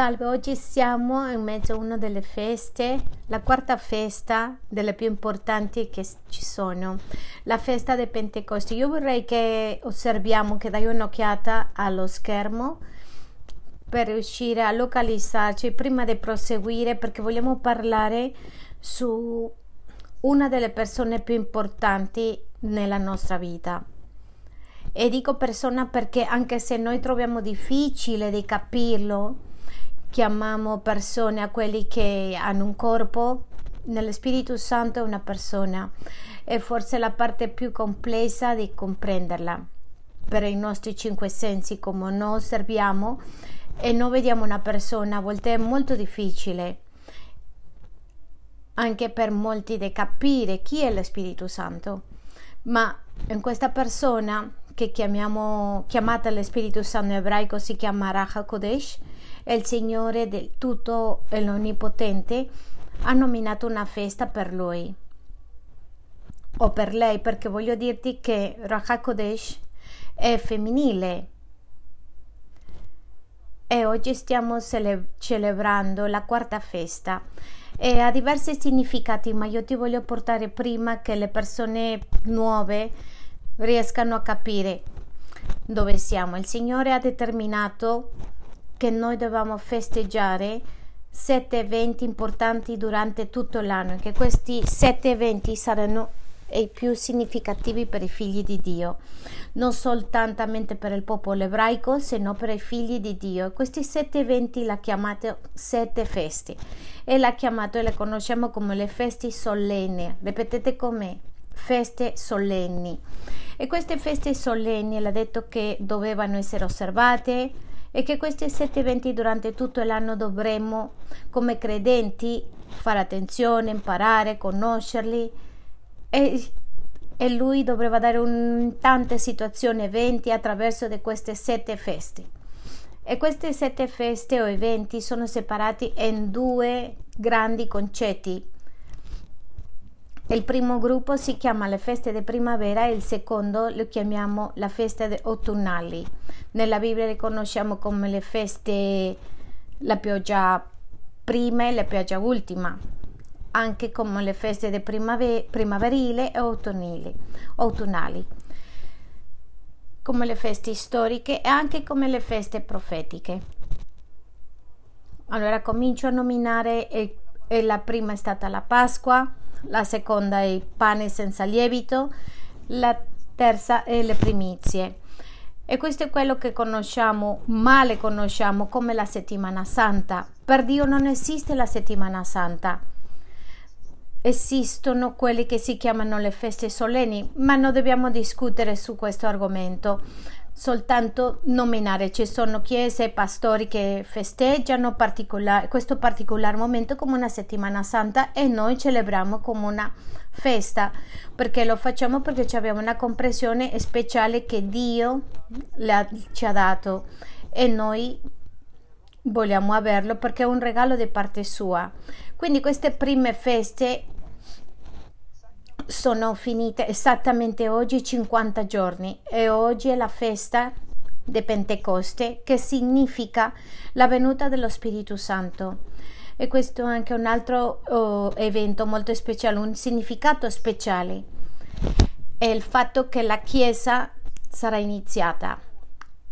Salve, oggi siamo in mezzo a una delle feste, la quarta festa delle più importanti che ci sono, la festa di Pentecoste. Io vorrei che osserviamo, che dai un'occhiata allo schermo per riuscire a localizzarci prima di proseguire perché vogliamo parlare su una delle persone più importanti nella nostra vita. E dico persona perché anche se noi troviamo difficile di capirlo, chiamiamo persone a quelli che hanno un corpo, nello Spirito Santo è una persona. È forse la parte più complessa di comprenderla. Per i nostri cinque sensi come noi osserviamo e noi vediamo una persona a volte è molto difficile anche per molti di capire chi è lo Spirito Santo. Ma in questa persona che chiamiamo chiamata lo Spirito Santo ebraico si chiama Raha Kodesh il Signore del tutto e l'Onnipotente ha nominato una festa per lui. O per lei perché voglio dirti che Raha Kodesh è femminile. E oggi stiamo cele- celebrando la quarta festa. E ha diversi significati ma io ti voglio portare prima che le persone nuove riescano a capire dove siamo. Il Signore ha determinato che noi dobbiamo festeggiare sette eventi importanti durante tutto l'anno, che questi sette eventi saranno i più significativi per i figli di Dio, non soltanto per il popolo ebraico, sino per i figli di Dio. Questi sette eventi la chiamate sette feste e la chiamato e le conosciamo come le feste solenni. Ripetete con me, feste solenni. E queste feste solenni l'ha detto che dovevano essere osservate e che questi sette eventi durante tutto l'anno dovremmo come credenti fare attenzione, imparare, conoscerli e, e lui dovrebbe dare un, tante situazioni, eventi attraverso queste sette feste. E queste sette feste o eventi sono separati in due grandi concetti il primo gruppo si chiama le feste di primavera e il secondo lo chiamiamo la festa autunnali. Nella Bibbia le conosciamo come le feste, la pioggia prima e la pioggia ultima, anche come le feste di primavera, primaverile e autunnali, come le feste storiche e anche come le feste profetiche. Allora comincio a nominare, e, e la prima è stata la Pasqua, la seconda è il pane senza lievito, la terza è le primizie. E questo è quello che conosciamo, male conosciamo come la settimana santa. Per Dio non esiste la settimana santa. Esistono quelli che si chiamano le feste solenni, ma non dobbiamo discutere su questo argomento soltanto nominare. Ci sono chiese e pastori che festeggiano particolar, questo particolare momento come una settimana santa e noi celebriamo come una festa perché lo facciamo perché abbiamo una comprensione speciale che Dio ci ha dato e noi vogliamo averlo perché è un regalo di parte sua. Quindi queste prime feste sono finite esattamente oggi 50 giorni e oggi è la festa di Pentecoste che significa la venuta dello Spirito Santo. E questo è anche un altro oh, evento molto speciale, un significato speciale. È il fatto che la Chiesa sarà iniziata.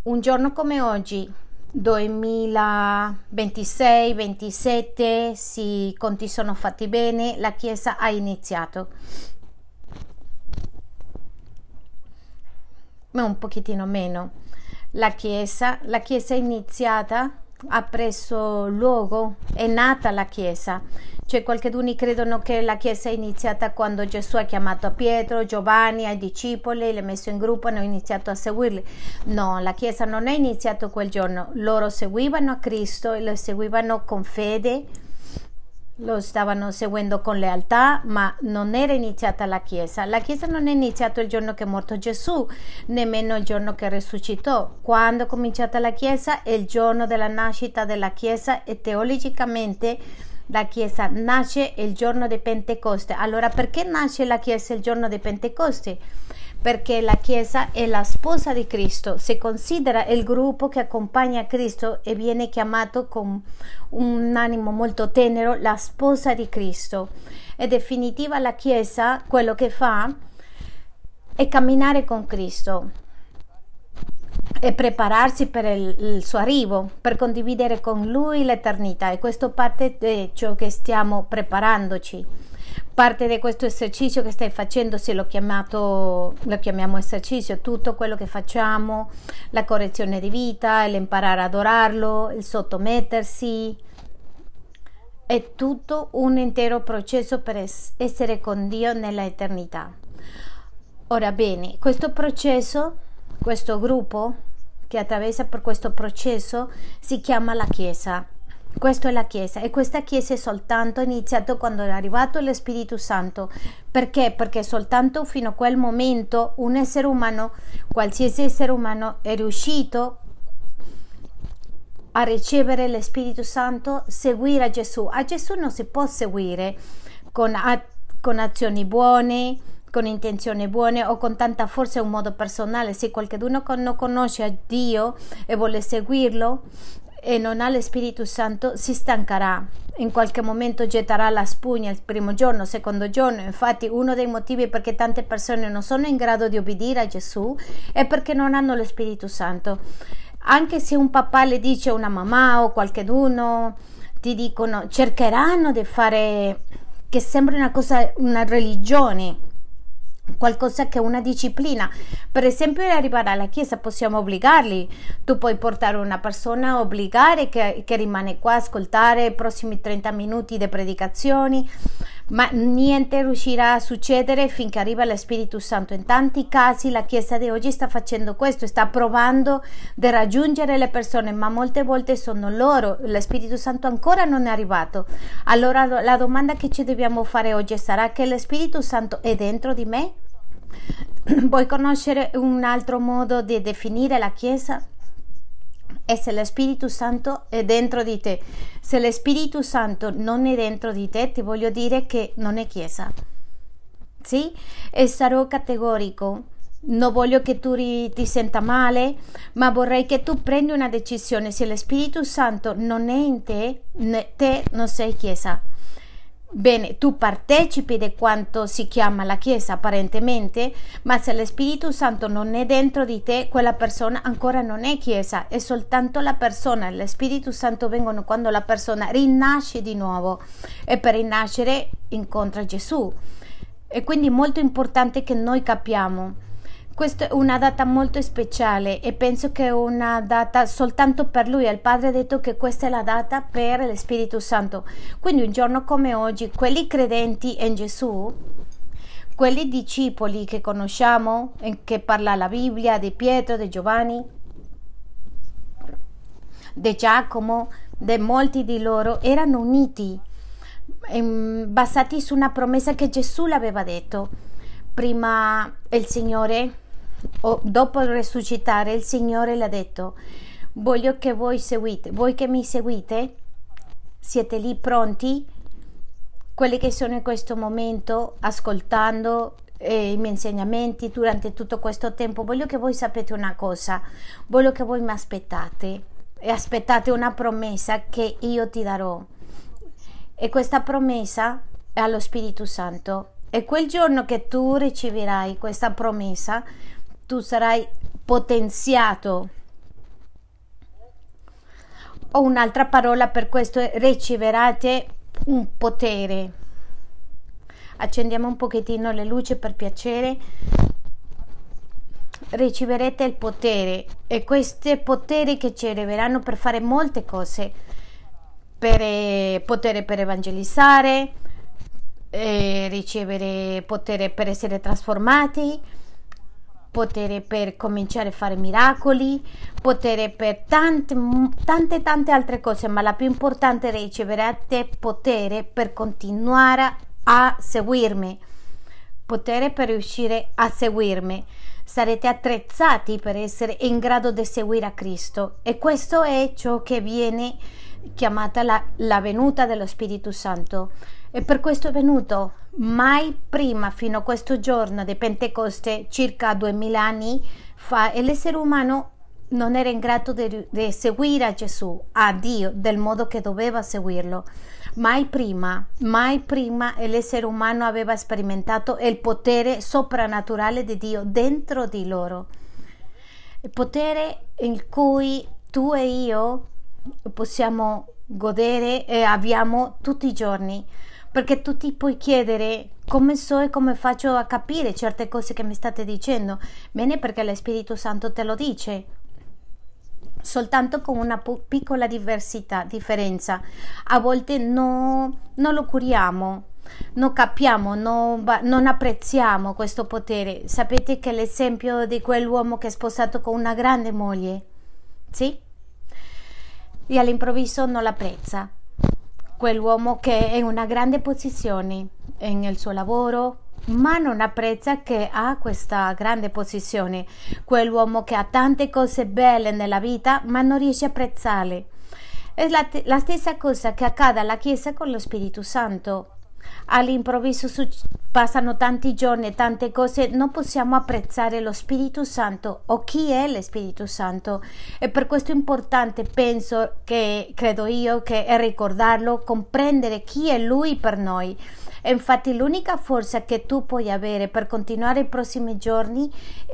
Un giorno come oggi 2026-27 se i conti sono fatti bene la Chiesa ha iniziato ma un pochettino meno. La Chiesa, la Chiesa è iniziata, ha preso luogo, è nata la Chiesa. Cioè, qualcuno credono che la Chiesa è iniziata quando Gesù ha chiamato a Pietro, Giovanni, ai discepoli, li ha messo in gruppo e hanno iniziato a seguirli. No, la Chiesa non è iniziata quel giorno. Loro seguivano Cristo e lo seguivano con fede lo stavano seguendo con lealtà, ma non era iniziata la Chiesa. La Chiesa non è iniziata il giorno che è morto Gesù, nemmeno il giorno che risuscitò. Quando è cominciata la Chiesa? È il giorno della nascita della Chiesa e teologicamente la Chiesa nasce il giorno di Pentecoste. Allora perché nasce la Chiesa il giorno di Pentecoste? Perché la Chiesa è la sposa di Cristo, si considera il gruppo che accompagna Cristo e viene chiamato con un animo molto tenero la sposa di Cristo. In definitiva la Chiesa quello che fa è camminare con Cristo e prepararsi per il, il, suo arrivo, per condividere con Lui l'eternità e questo parte di ciò che stiamo preparandoci parte di questo esercizio che stai facendo, se l'ho chiamato, lo chiamiamo esercizio, tutto quello che facciamo, la correzione di vita, l'imparare ad adorarlo, il sottomettersi, è tutto un intero processo per essere con Dio nella eternità. Ora bene, questo processo, questo gruppo che attraversa per questo processo si chiama la Chiesa. Questa è la Chiesa e questa Chiesa è soltanto iniziata quando è arrivato lo Spirito Santo. Perché? Perché soltanto fino a quel momento un essere umano, qualsiasi essere umano, è riuscito a ricevere lo Spirito Santo, seguire a Gesù. A Gesù non si può seguire con, con azioni buone, con intenzioni buone o con tanta forza in un modo personale. Se qualcuno non conosce a Dio e vuole seguirlo, e non ha lo Spirito Santo si stancherà. In qualche momento getterà la spugna il primo giorno, il secondo giorno. Infatti, uno dei motivi perché tante persone non sono in grado di obbedire a Gesù è perché non hanno lo Spirito Santo. Anche se un papà le dice una mamma o qualcuno, ti dicono cercheranno di fare che sembri una cosa, una religione qualcosa che è una disciplina. Per esempio, arrivare alla chiesa possiamo obbligarli. Tu puoi portare una persona, obbligare che, che rimane qua a ascoltare i prossimi 30 minuti di predicazioni, ma niente riuscirà a succedere finché arriva lo Spirito Santo. In tanti casi la chiesa di oggi sta facendo questo, sta provando di raggiungere le persone, ma molte volte sono loro, lo Spirito Santo ancora non è arrivato. Allora la domanda che ci dobbiamo fare oggi sarà che lo Spirito Santo è dentro di me? Vuoi conoscere un altro modo di definire la Chiesa? È se lo Spirito Santo è dentro di te. Se lo Spirito Santo non è dentro di te, ti voglio dire che non è Chiesa. Sì? E sarò categorico. Non voglio che tu ti senta male, ma vorrei che tu prendi una decisione. Se lo Spirito Santo non è in te, te non sei Chiesa. Bene, tu partecipi di quanto si chiama la Chiesa apparentemente, ma se lo Spirito Santo non è dentro di te, quella persona ancora non è Chiesa, è soltanto la persona. Lo Spirito Santo vengono quando la persona rinasce di nuovo e per rinascere incontra Gesù. E quindi è molto importante che noi capiamo questa è una data molto speciale e penso che è una data soltanto per lui. Il padre ha detto che questa è la data per lo Spirito Santo. Quindi un giorno come oggi, quelli credenti in Gesù, quelli discepoli che conosciamo, che parla la Bibbia, di Pietro, di Giovanni, di Giacomo, di molti di loro, erano uniti, basati su una promessa che Gesù l'aveva detto. Prima il Signore o dopo risuscitare il Signore le ha detto voglio che voi seguite, voi che mi seguite siete lì pronti, quelli che sono in questo momento ascoltando eh, i miei insegnamenti durante tutto questo tempo, voglio che voi sapete una cosa, voglio che voi mi aspettate e aspettate una promessa che io ti darò. E questa promessa è allo Spirito Santo. E quel giorno che tu riceverai questa promessa, tu sarai potenziato. O un'altra parola per questo è riceverate un potere. Accendiamo un pochettino le luci per piacere. Riceverete il potere e questi poteri che ci arriveranno per fare molte cose. Per eh, potere per evangelizzare, eh, ricevere potere per essere trasformati, potere per cominciare a fare miracoli, potere per tante, tante, tante altre cose, ma la più importante è ricevere potere per continuare a seguirmi, potere per riuscire a seguirmi. Sarete attrezzati per essere in grado di seguire a Cristo e questo è ciò che viene chiamata la, la venuta dello Spirito Santo. E per questo è venuto mai prima, fino a questo giorno di Pentecoste, circa duemila anni fa, l'essere umano non era in grado di seguire a Gesù, a Dio, del modo che doveva seguirlo. Mai prima, mai prima l'essere umano aveva sperimentato il potere soprannaturale di Dio dentro di loro. Il potere in cui tu e io possiamo godere e abbiamo tutti i giorni. Perché tu ti puoi chiedere come so e come faccio a capire certe cose che mi state dicendo. Bene, perché lo Spirito Santo te lo dice soltanto con una piccola diversità, differenza. A volte no, non lo curiamo, non capiamo, non, non, apprezziamo questo potere. Sapete che l'esempio di quell'uomo che è sposato con una grande moglie, sì? E all'improvviso non l'apprezza. Quell'uomo che è in una grande posizione nel suo lavoro, ma non apprezza che ha questa grande posizione, quell'uomo che ha tante cose belle nella vita, ma non riesce a apprezzarle. È la, la stessa cosa che accade alla Chiesa con lo Spirito Santo. All'improvviso passano tanti giorni, tante cose, non possiamo apprezzare lo Spirito Santo o chi è lo Spirito Santo. E per questo è importante, penso che, credo io, che è ricordarlo, comprendere chi è Lui per noi e infatti l'unica forza che tu puoi avere per continuare i prossimi giorni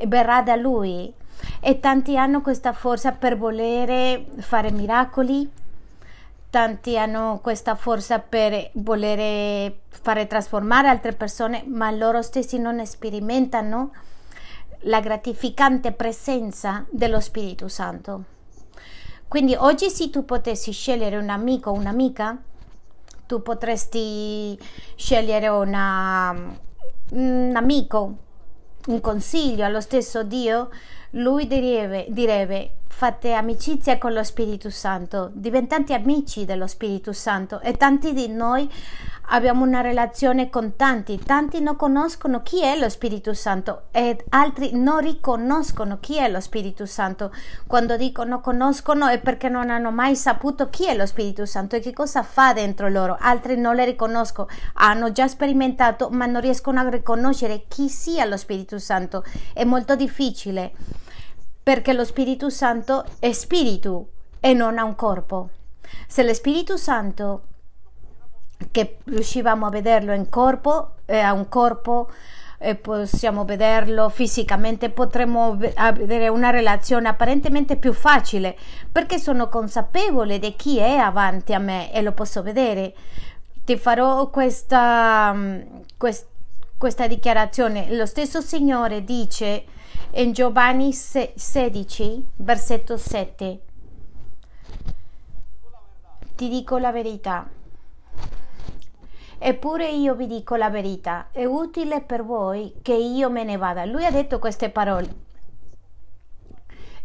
verrà da Lui. E tanti hanno questa forza per volere fare miracoli, tanti hanno questa forza per volere fare trasformare altre persone, ma loro stessi non sperimentano la gratificante presenza dello Spirito Santo. Quindi oggi se tu potessi scegliere un amico o un'amica, tu potresti scegliere una, un amico, un consiglio allo stesso Dio, lui direbbe, direbbe fate amicizia con lo Spirito Santo, diventate amici dello Spirito Santo e tanti di noi abbiamo una relazione con tanti, tanti non conoscono chi è lo Spirito Santo e altri non riconoscono chi è lo Spirito Santo. Quando dico non conoscono è perché non hanno mai saputo chi è lo Spirito Santo e che cosa fa dentro loro. Altri non le riconoscono, hanno già sperimentato ma non riescono a riconoscere chi sia lo Spirito Santo. È molto difficile perché lo Spirito Santo è spirito e non ha un corpo. Se lo Spirito Santo, che riuscivamo a vederlo in corpo, eh, ha un corpo, e possiamo vederlo fisicamente, potremmo avere una relazione apparentemente più facile perché sono consapevole di chi è avanti a me e lo posso vedere. Ti farò questa, mm, quest, questa dichiarazione. Lo stesso Signore dice in Giovanni 16, versetto 7. Ti dico la verità. Eppure io vi dico la verità, è utile per voi che io me ne vada. Lui ha detto queste parole.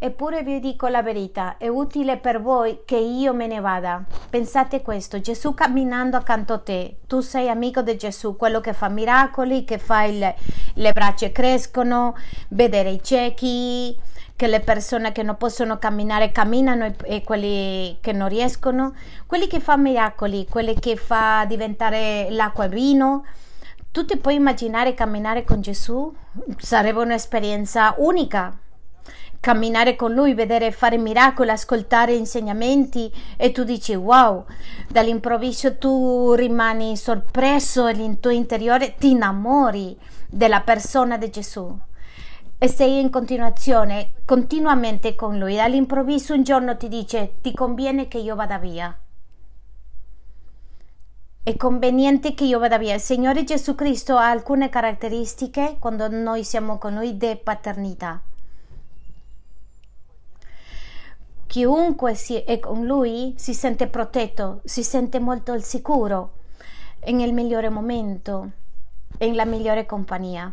Eppure vi dico la verità, è utile per voi che io me ne vada. Pensate questo, Gesù camminando accanto a te, tu sei amico di Gesù, quello che fa miracoli, che fa il, le braccia crescono, vedere i ciechi, che le persone che non possono camminare camminano e, e, quelli che non riescono, quelli che fa miracoli, quelli che fa diventare l'acqua vino. Tu ti puoi immaginare camminare con Gesù? Sarebbe un'esperienza unica camminare con lui, vedere fare miracoli, ascoltare insegnamenti e tu dici wow, dall'improvviso tu rimani sorpreso e nel tuo interiore ti innamori della persona di Gesù e sei in continuazione, continuamente con lui. Dall'improvviso un giorno ti dice ti conviene che io vada via. È conveniente che io vada via. Il Signore Gesù Cristo ha alcune caratteristiche quando noi siamo con Lui di paternità. Chiunque è con lui si sente protetto, si sente molto al sicuro, nel migliore momento, nella migliore compagnia.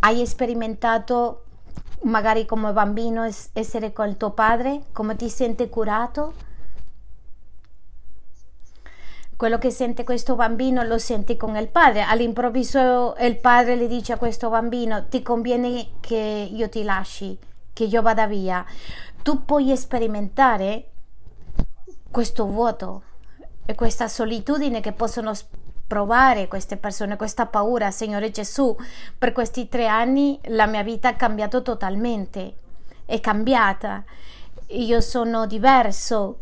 Hai sperimentato magari come bambino essere con il tuo padre, come ti senti curato? Quello che sente questo bambino lo senti con il padre. All'improvviso il padre le dice a questo bambino ti conviene che io ti lasci che io vada via, tu puoi sperimentare questo vuoto e questa solitudine che possono provare queste persone, questa paura, Signore Gesù, per questi tre anni la mia vita ha cambiato totalmente, è cambiata, io sono diverso,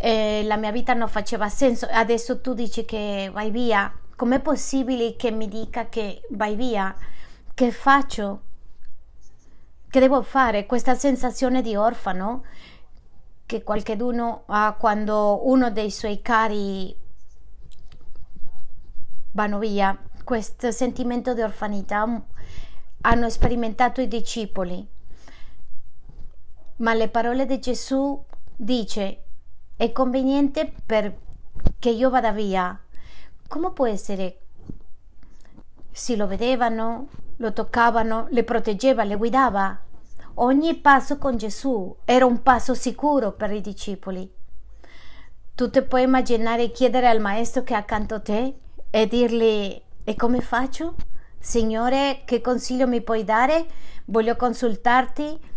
la mia vita non faceva senso, adesso tu dici che vai via, com'è possibile che mi dica che vai via? Che faccio? Che devo fare? Questa sensazione di orfano che qualcuno ha quando uno dei suoi cari vanno via, questo sentimento di orfanità hanno sperimentato i discepoli. Ma le parole di Gesù dice è conveniente perché io vada via. Come può essere? Si lo vedevano, lo toccavano, le proteggeva, le guidava. Ogni passo con Gesù era un passo sicuro per i discepoli. Tu ti puoi immaginare chiedere al maestro che è accanto a te e dirgli e come faccio? Signore, che consiglio mi puoi dare? Voglio consultarti.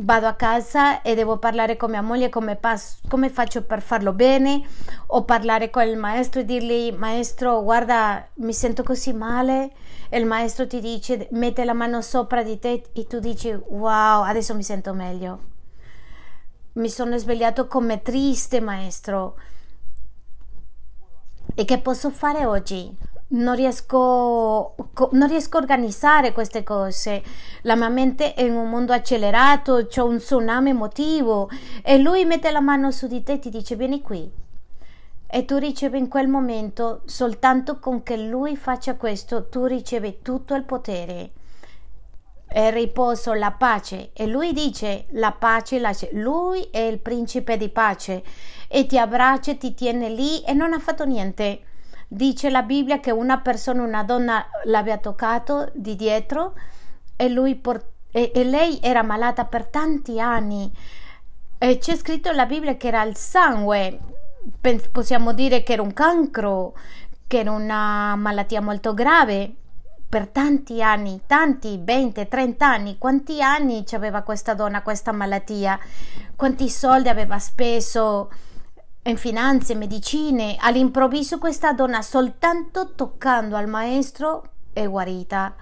Vado a casa e devo parlare con mia moglie come, pas- come faccio per farlo bene o parlare con il maestro e dirgli maestro guarda mi sento così male e il maestro ti dice mette la mano sopra di te e tu dici wow adesso mi sento meglio. Mi sono svegliato come triste maestro. E che posso fare oggi? Non riesco, non riesco a organizzare queste cose. La mia mente è in un mondo accelerato, c'è un tsunami emotivo e lui mette la mano su di te e ti dice vieni qui e tu ricevi in quel momento, soltanto con che lui faccia questo, tu ricevi tutto il potere, il riposo, la pace. E lui dice la pace, la... lui è il principe di pace e ti abbraccia, ti tiene lì e non ha fatto niente. Dice la Bibbia che una persona, una donna l'aveva toccato di dietro e, lui port... e, e lei era malata per tanti anni. E c'è scritto nella Bibbia che era il sangue possiamo dire che era un cancro, che era una malattia molto grave per tanti anni, tanti, 20, 30 anni, quanti anni aveva questa donna questa malattia, quanti soldi aveva speso in finanze, medicine, all'improvviso questa donna soltanto toccando al maestro è guarita.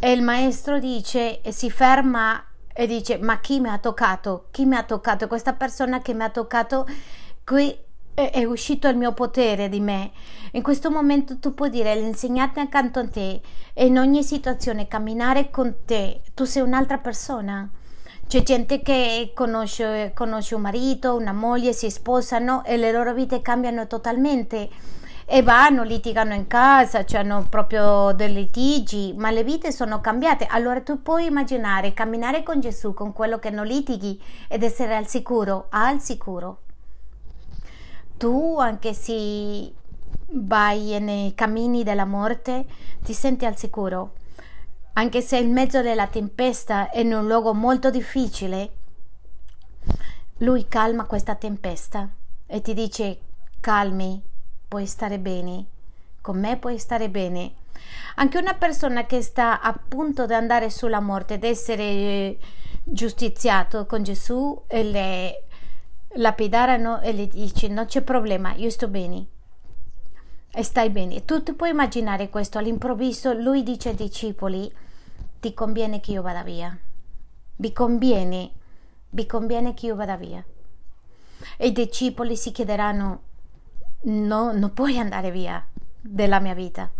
E il maestro dice, e si ferma e dice, ma chi mi ha toccato? Chi mi ha toccato? Questa persona che mi ha toccato qui è, uscito il mio potere di me. In questo momento tu puoi dire l'insegnante accanto a te e in ogni situazione camminare con te, tu sei un'altra persona. C'è gente che conosce, conosce un marito, una moglie, si sposano e le loro vite cambiano totalmente e vanno, litigano in casa, cioè hanno proprio dei litigi, ma le vite sono cambiate. Allora tu puoi immaginare camminare con Gesù, con quello che non litighi ed essere al sicuro, al sicuro tu, anche se vai nei cammini della morte, ti senti al sicuro. Anche se in mezzo della tempesta è in un luogo molto difficile, lui calma questa tempesta e ti dice calmi, puoi stare bene, con me puoi stare bene. Anche una persona che sta a punto di andare sulla morte, ed essere giustiziato con Gesù, le, lapidarano e le dici non c'è problema, io sto bene e stai bene. Tu ti puoi immaginare questo, all'improvviso lui dice ai discepoli ti conviene che io vada via, vi conviene, vi conviene che io vada via. E i discepoli si chiederanno no, non puoi andare via della mia vita.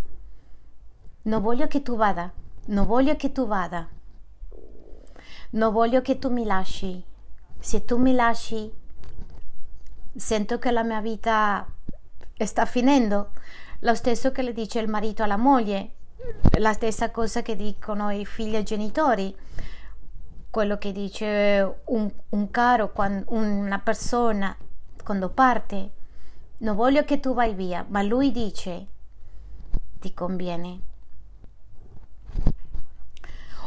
Non voglio che tu vada, non voglio che tu vada. Non voglio che tu mi lasci. Se tu mi lasci, sento che la mia vita sta finendo. Lo stesso che le dice il marito alla moglie, la stessa cosa che dicono i figli ai genitori, quello che dice un, un caro, quando, una persona quando parte. Non voglio che tu vai via, ma lui dice ti conviene.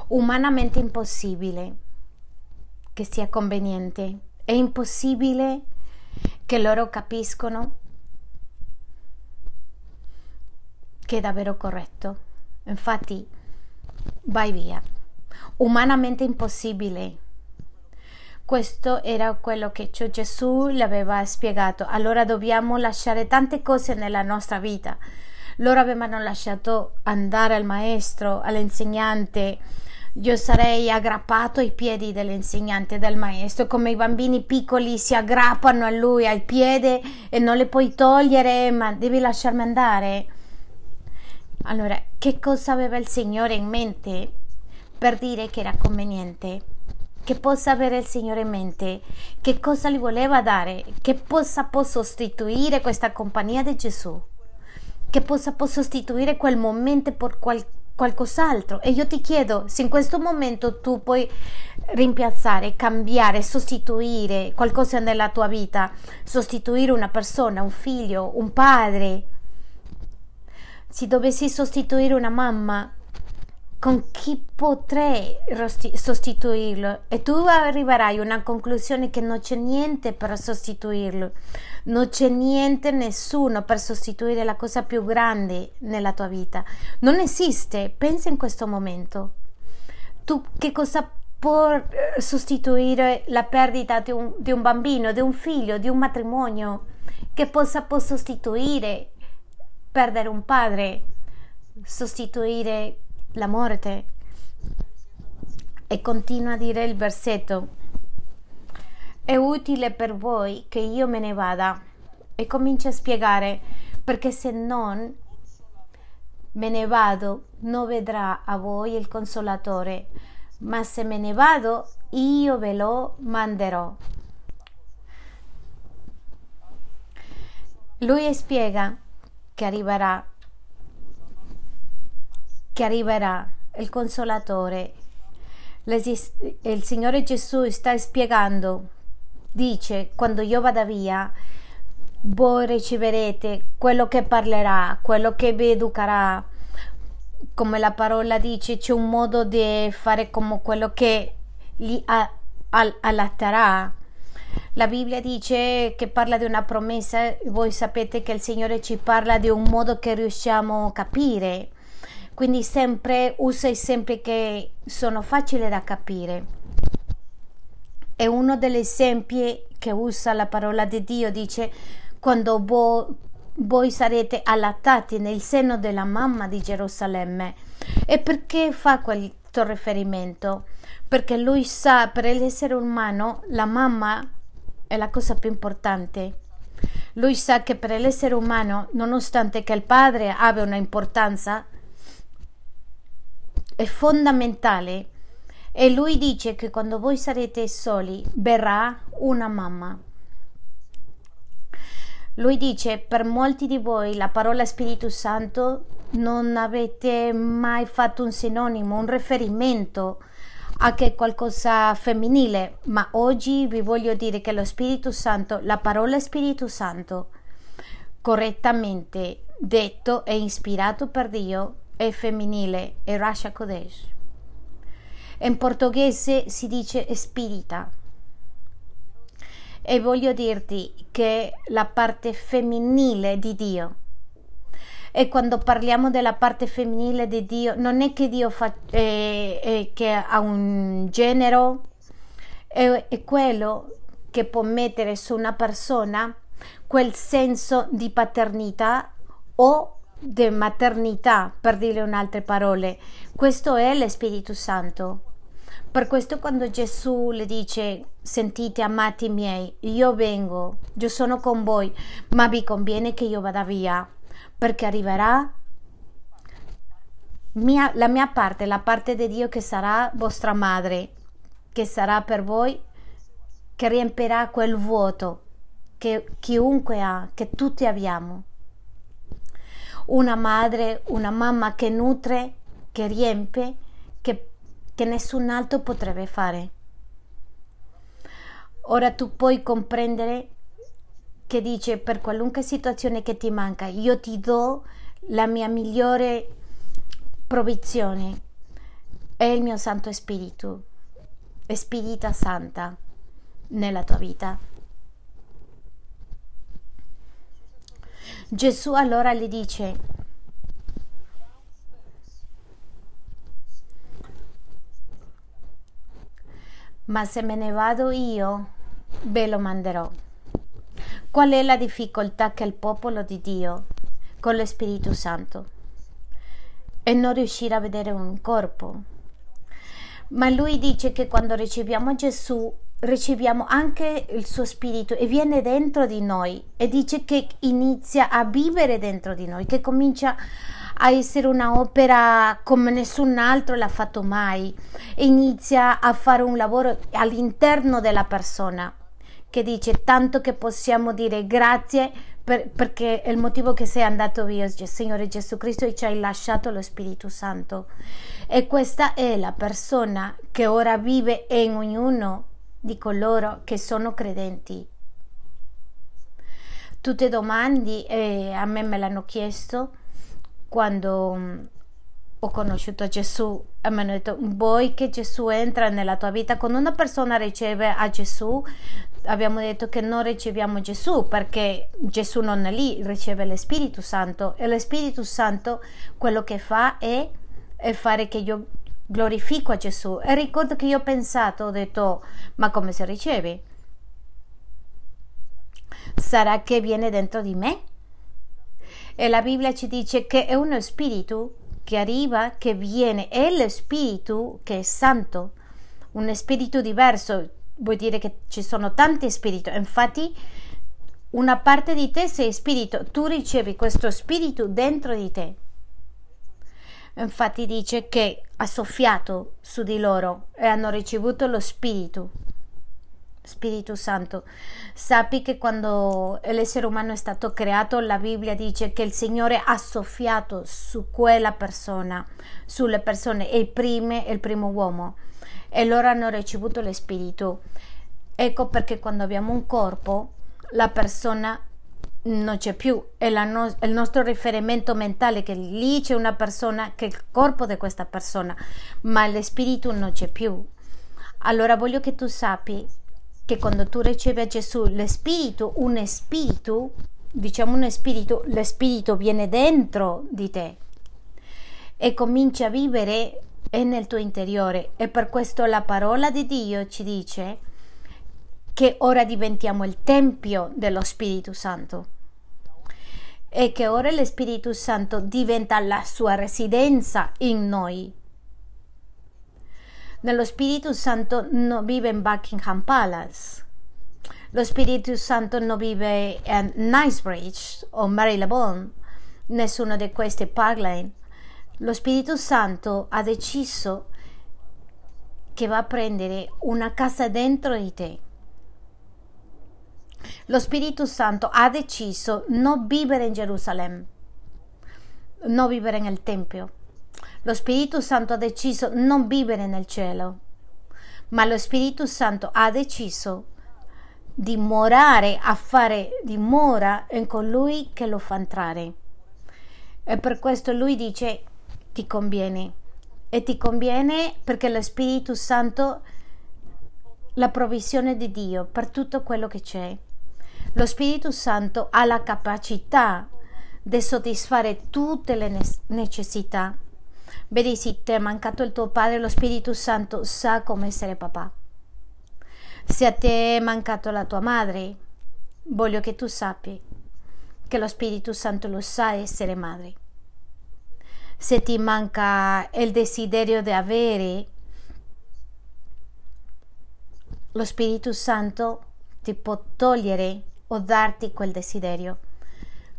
Umanamente impossibile che sia conveniente. È impossibile che loro capiscono che è davvero corretto. Infatti, vai via. Umanamente impossibile. Questo era quello che Gesù le aveva spiegato. Allora dobbiamo lasciare tante cose nella nostra vita. Loro avevano lasciato andare al maestro, all'insegnante. Io sarei aggrappato ai piedi dell'insegnante, del maestro, come i bambini piccoli si aggrappano a lui, al piede e non le puoi togliere, ma devi lasciarmi andare. Allora, che cosa aveva il Signore in mente per dire che era conveniente? che possa avere il Signore in mente, che cosa gli voleva dare, che possa può sostituire questa compagnia di Gesù, che possa può sostituire quel momento per qual, qualcos'altro. E io ti chiedo se in questo momento tu puoi rimpiazzare, cambiare, sostituire qualcosa nella tua vita, sostituire una persona, un figlio, un padre. Se dovessi sostituire una mamma, con chi potrei sostituirlo e tu arriverai a una conclusione che non c'è niente per sostituirlo, non c'è niente, nessuno per sostituire la cosa più grande nella tua vita. Non esiste, pensa in questo momento. Tu che cosa può eh, sostituire la perdita di un, di un bambino, di un figlio, di un matrimonio? Che cosa può sostituire perdere un padre, sostituire la morte. E continua a dire il versetto. È utile per voi che io me ne vada. E comincia a spiegare perché se non me ne vado non vedrà a voi il consolatore, ma se me ne vado io ve lo manderò. Lui spiega che arriverà che arriverà il consolatore. Il Signore Gesù sta spiegando, dice, quando io vada via, voi riceverete quello che parlerà, quello che vi educherà. Come la parola dice, c'è un modo di fare come quello che li allatterà. La Bibbia dice che parla di una promessa, voi sapete che il Signore ci parla di un modo che riusciamo a capire quindi sempre usa esempi che sono facili da capire. E uno degli esempi che usa la parola di Dio dice quando voi, voi sarete allattati nel seno della mamma di Gerusalemme. E perché fa questo riferimento? Perché lui sa, per l'essere umano, la mamma è la cosa più importante. Lui sa che per l'essere umano, nonostante che il padre abbia una importanza, è fondamentale e lui dice che quando voi sarete soli verrà una mamma. Lui dice per molti di voi la parola Spirito Santo non avete mai fatto un sinonimo, un riferimento a che qualcosa femminile, ma oggi vi voglio dire che lo Spirito Santo, la parola Spirito Santo, correttamente detto e ispirato per Dio, è femminile, è Rasha Kodesh. In portoghese si dice spirita. E voglio dirti che la parte femminile di Dio. E quando parliamo della parte femminile di Dio, non è che Dio fa, eh, eh, che ha un genere, è, è quello che può mettere su una persona quel senso di paternità o di maternità, per dire in altre parole. Questo è lo Spirito Santo. Per questo quando Gesù le dice sentite amati miei, io vengo, io sono con voi, ma vi conviene che io vada via, perché arriverà mia, la mia parte, la parte di Dio che sarà vostra madre, che sarà per voi, che riempirà quel vuoto che chiunque ha, che tutti abbiamo. Una madre, una mamma che nutre, che riempie, che, nessun altro potrebbe fare. Ora tu puoi comprendere che dice per qualunque situazione che ti manca, io ti do la mia migliore provvizione, è il mio Santo Spirito, Spirita Santa nella tua vita. Gesù allora gli dice, ma se me ne vado io, ve lo manderò. Qual è la difficoltà che il popolo di Dio con lo Spirito Santo? È non riuscire a vedere un corpo. Ma lui dice che quando riceviamo Gesù riceviamo anche il suo spirito e viene dentro di noi e dice che inizia a vivere dentro di noi, che comincia a essere un'opera come nessun altro l'ha fatto mai. Inizia a fare un lavoro all'interno della persona che dice tanto che possiamo dire grazie per, perché il motivo che sei andato via Signore Gesù Cristo e ci hai lasciato lo Spirito Santo. E questa è la persona che ora vive in ognuno di coloro che sono credenti. Tutte domande eh, a me me l'hanno chiesto quando mm, ho conosciuto Gesù e mi hanno detto vuoi che Gesù entra nella tua vita quando una persona riceve a Gesù abbiamo detto che non riceviamo Gesù perché Gesù non è lì riceve lo Spirito Santo e lo Spirito Santo quello che fa è, è fare che io glorifico a Gesù e ricordo che io ho pensato, ho detto, ma come si riceve? Sarà che viene dentro di me? E la Bibbia ci dice che è uno spirito che arriva, che viene, è lo spirito che è santo, un spirito diverso, vuol dire che ci sono tanti spiriti, infatti una parte di te sei spirito, tu ricevi questo spirito dentro di te. Infatti dice che ha soffiato su di loro e hanno ricevuto lo Spirito. Spirito Santo. Sappi che quando l'essere umano è stato creato, la Bibbia dice che il Signore ha soffiato su quella persona, sulle persone, il, prime, il primo uomo, e loro hanno ricevuto lo Spirito. Ecco perché quando abbiamo un corpo, la persona non c'è più, è no- il nostro riferimento mentale che lì c'è una persona, che è il corpo di questa persona, ma lo spirito non c'è più. Allora voglio che tu sappi che quando tu ricevi a Gesù lo spirito, un spirito, diciamo un spirito, lo spirito viene dentro di te e comincia a vivere nel tuo interiore e per questo la parola di Dio ci dice che ora diventiamo il tempio dello Spirito Santo e che ora lo Spirito Santo diventa la sua residenza in noi. Nello Spirito Santo non vive in Buckingham Palace. Lo Spirito Santo non vive a Nicebridge o Marylebone, nessuno di questi parkland. Lo Spirito Santo ha deciso che va a prendere una casa dentro di te lo Spirito Santo ha deciso non vivere in Gerusalemme, non vivere nel Tempio. Lo Spirito Santo ha deciso non vivere nel cielo, ma lo Spirito Santo ha deciso di morare, a fare dimora in colui che lo fa entrare. E per questo lui dice ti conviene. E ti conviene perché lo Spirito Santo, la provvisione di Dio per tutto quello che c'è. Lo Spirito Santo ha la capacità di soddisfare tutte le necessità. Vedi, se ti è mancato il tuo padre, lo Spirito Santo sa come essere papà. Se a te è mancato la tua madre, voglio che tu sappi che lo Spirito Santo lo sa essere madre. Se ti manca il desiderio di avere, lo Spirito Santo ti può togliere o darti quel desiderio.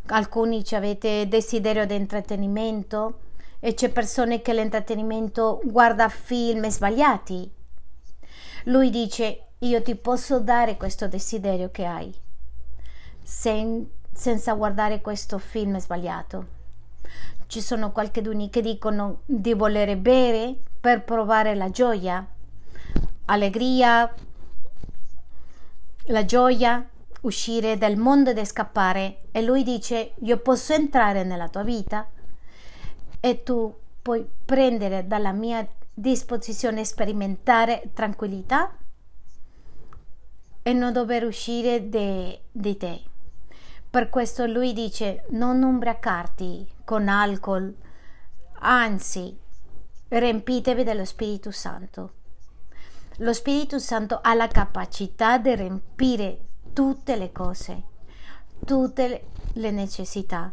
Alcuni avete desiderio di intrattenimento e c'è persone che l'intrattenimento guarda film sbagliati. Lui dice io ti posso dare questo desiderio che hai sen- senza guardare questo film sbagliato. Ci sono qualcheduni che dicono di volere bere per provare la gioia, allegria, la gioia uscire dal mondo ed scappare e lui dice io posso entrare nella tua vita e tu puoi prendere dalla mia disposizione sperimentare tranquillità e non dover uscire di te. Per questo lui dice non ubriacarti con alcol, anzi riempitevi dello Spirito Santo. Lo Spirito Santo ha la capacità di riempire tutte le cose, tutte le necessità,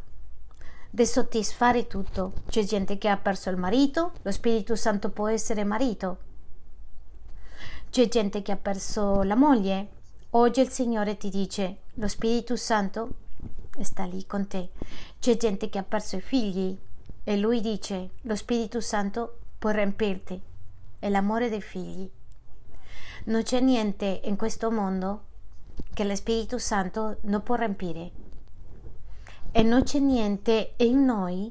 di soddisfare tutto. C'è gente che ha perso il marito, lo Spirito Santo può essere marito. C'è gente che ha perso la moglie. Oggi il Signore ti dice, lo Spirito Santo sta lì con te. C'è gente che ha perso i figli e lui dice, lo Spirito Santo può riempirti. È l'amore dei figli. Non c'è niente in questo mondo che lo Spirito Santo non può riempire. E non c'è niente in noi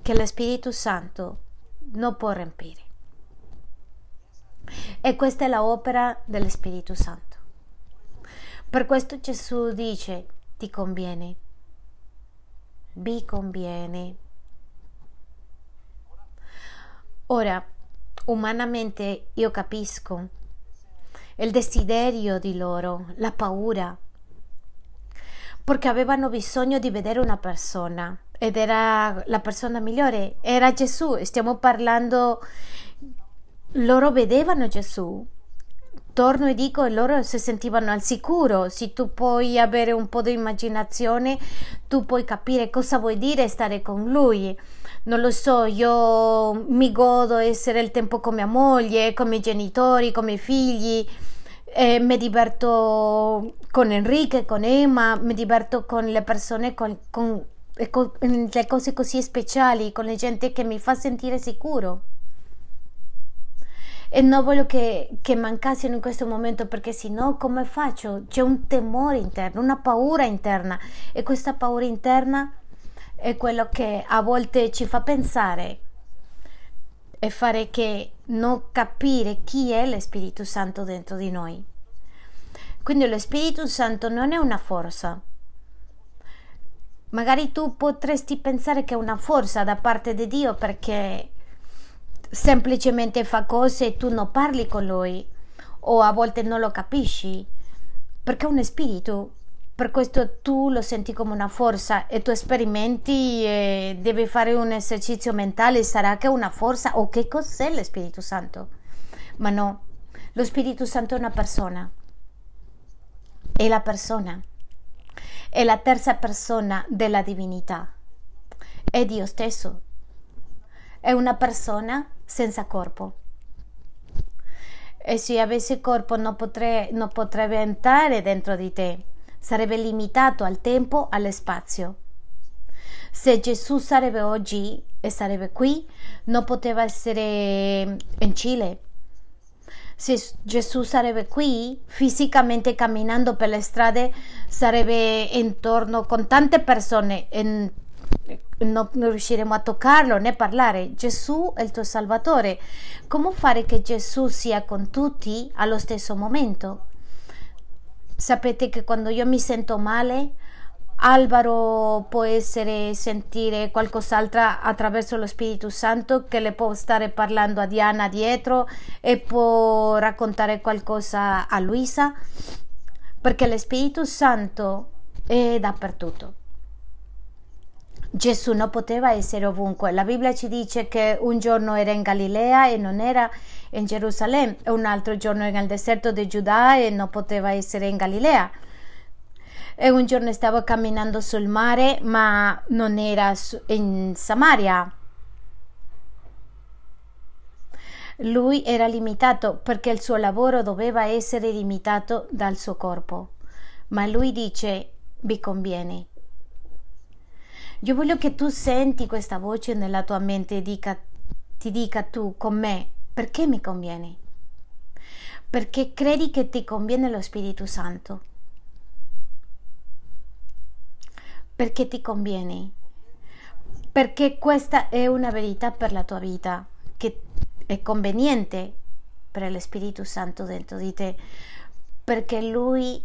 che lo Spirito Santo non può riempire. E questa è l'opera dello Spirito Santo. Per questo Gesù dice, ti conviene, vi conviene. Ora, umanamente io capisco il desiderio di loro, la paura, perché avevano bisogno di vedere una persona. Ed era la persona migliore, era Gesù, stiamo parlando, loro vedevano Gesù. Torno e dico, loro si sentivano al sicuro. Se tu puoi avere un po' di immaginazione, tu puoi capire cosa vuol dire stare con lui non lo so, io mi godo essere il tempo con mia moglie, con i miei genitori, con i miei figli, eh, mi diverto con Enrique, con Emma, mi diverto con le persone, con, con, con le cose così speciali, con la gente che mi fa sentire sicuro. E non voglio che, che mancassero in questo momento perché sennò come faccio? C'è un temore interno, una paura interna e questa paura interna è quello che a volte ci fa pensare e fare che non capire chi è lo Spirito Santo dentro di noi. Quindi lo Spirito Santo non è una forza. Magari tu potresti pensare che è una forza da parte di Dio perché semplicemente fa cose e tu non parli con lui o a volte non lo capisci perché è un spirito per questo tu lo senti come una forza e tu sperimenti e devi fare un esercizio mentale, sarà che è una forza o che cos'è lo Spirito Santo? Ma no, lo Spirito Santo è una persona, è la persona, è la terza persona della divinità, è Dio stesso, è una persona senza corpo. E se avesse corpo non, potrei, non potrebbe entrare dentro di te sarebbe limitato al tempo, allo spazio. Se Gesù sarebbe oggi e sarebbe qui, non poteva essere in Cile. Se Gesù sarebbe qui, fisicamente camminando per le strade, sarebbe intorno con tante persone e non riusciremo a toccarlo né parlare. Gesù è il tuo Salvatore. Come fare che Gesù sia con tutti allo stesso momento? Sapete che quando io mi sento male, Alvaro può essere sentire qualcos'altro attraverso lo Spirito Santo che le può stare parlando a Diana dietro e può raccontare qualcosa a Luisa perché lo Spirito Santo è dappertutto. Gesù non poteva essere ovunque. La Bibbia ci dice che un giorno era in Galilea e non era in Gerusalemme, e un altro giorno nel deserto di Giuda e non poteva essere in Galilea. E un giorno stava camminando sul mare, ma non era in Samaria. Lui era limitato perché il suo lavoro doveva essere limitato dal suo corpo. Ma lui dice: Vi conviene io voglio che tu senti questa voce nella tua mente e dica, ti dica tu con me perché mi conviene. Perché credi che ti conviene lo Spirito Santo. Perché ti conviene. Perché questa è una verità per la tua vita che è conveniente per lo Spirito Santo dentro di te. Perché Lui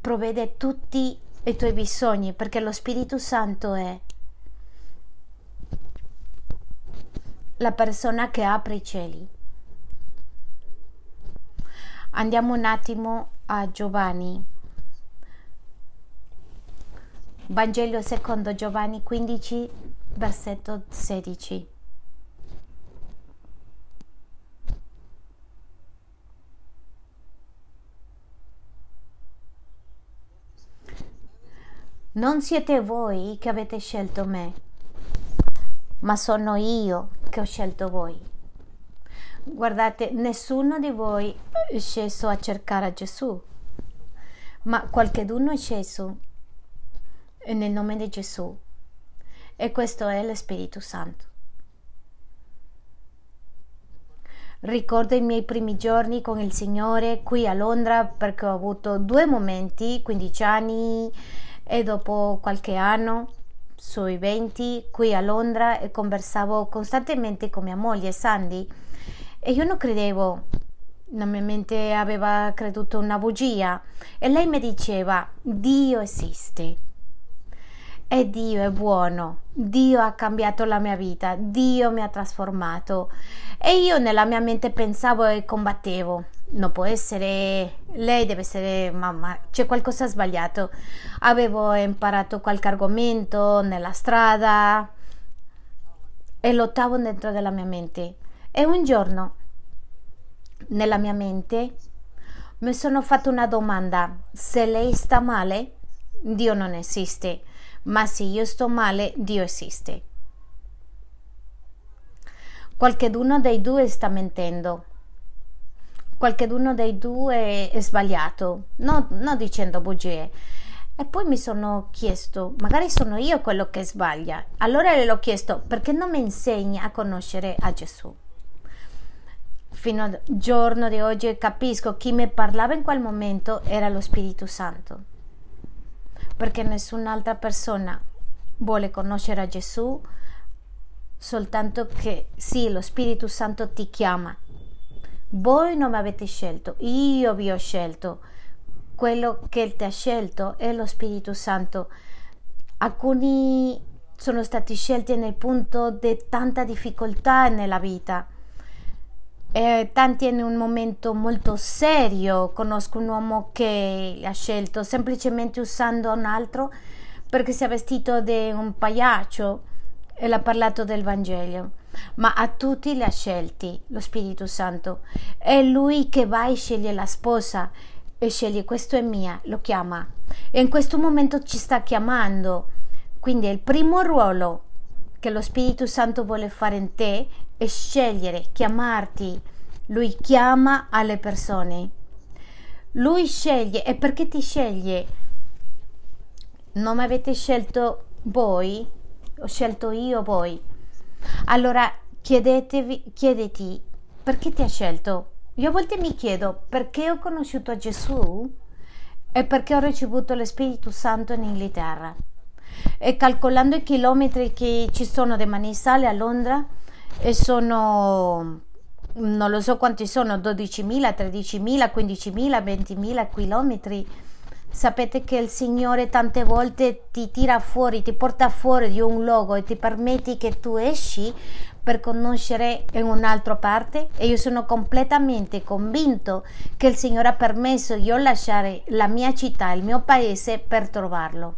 provvede tutti i tuoi bisogni, perché lo Spirito Santo è la persona che apre i cieli. Andiamo un attimo a Giovanni. Vangelo secondo Giovanni 15, versetto 16. Non siete voi che avete scelto me, ma sono io che ho scelto voi. Guardate, nessuno di voi è sceso a cercare Gesù, ma qualcheduno è sceso nel nome di Gesù e questo è lo Spirito Santo. Ricordo i miei primi giorni con il Signore qui a Londra perché ho avuto due momenti, 15 anni e dopo qualche anno, sui 20, qui a Londra e conversavo costantemente con mia moglie Sandy e io non credevo, la mia mente aveva creduto una bugia e lei mi diceva Dio esiste e Dio è buono, Dio ha cambiato la mia vita, Dio mi ha trasformato e io nella mia mente pensavo e combattevo. Non può essere, lei deve essere mamma, c'è qualcosa sbagliato. Avevo imparato qualche argomento nella strada e lottavo dentro della mia mente. E un giorno nella mia mente mi sono fatto una domanda: se lei sta male, Dio non esiste ma se io sto male, Dio esiste. Qualcheduno dei due sta mentendo. Qualcheduno dei due è sbagliato, non no dicendo bugie. E poi mi sono chiesto, magari sono io quello che sbaglia. Allora le ho chiesto, perché non mi insegna a conoscere a Gesù? Fino al giorno di oggi capisco chi mi parlava in quel momento era lo Spirito Santo perché nessun'altra persona vuole conoscere a Gesù soltanto che sì, lo Spirito Santo ti chiama. Voi non mi avete scelto, io vi ho scelto. Quello che ti ha scelto è lo Spirito Santo. Alcuni sono stati scelti nel punto di tanta difficoltà nella vita eh, tanti in un momento molto serio. Conosco un uomo che ha scelto semplicemente usando un altro perché si è vestito di un pagliaccio e l'ha parlato del Vangelo. Ma a tutti li ha scelti lo Spirito Santo. È lui che va e sceglie la sposa e sceglie questo è mia, lo chiama. E in questo momento ci sta chiamando. Quindi è il primo ruolo che lo Spirito Santo vuole fare in te è scegliere, chiamarti. Lui chiama alle persone. Lui sceglie e perché ti sceglie? Non mi avete scelto voi, ho scelto io voi. Allora chiedetevi, chiedeti perché ti ha scelto. Io a volte mi chiedo perché ho conosciuto Gesù e perché ho ricevuto lo Spirito Santo in Inghilterra. E calcolando i chilometri che ci sono da Manisale a Londra, e sono non lo so quanti sono 12.000, 13.000, 15.000, 20.000 chilometri. Sapete che il Signore tante volte ti tira fuori, ti porta fuori di un luogo e ti permette che tu esci per conoscere in un'altra parte e io sono completamente convinto che il Signore ha permesso di lasciare la mia città, il mio paese per trovarlo.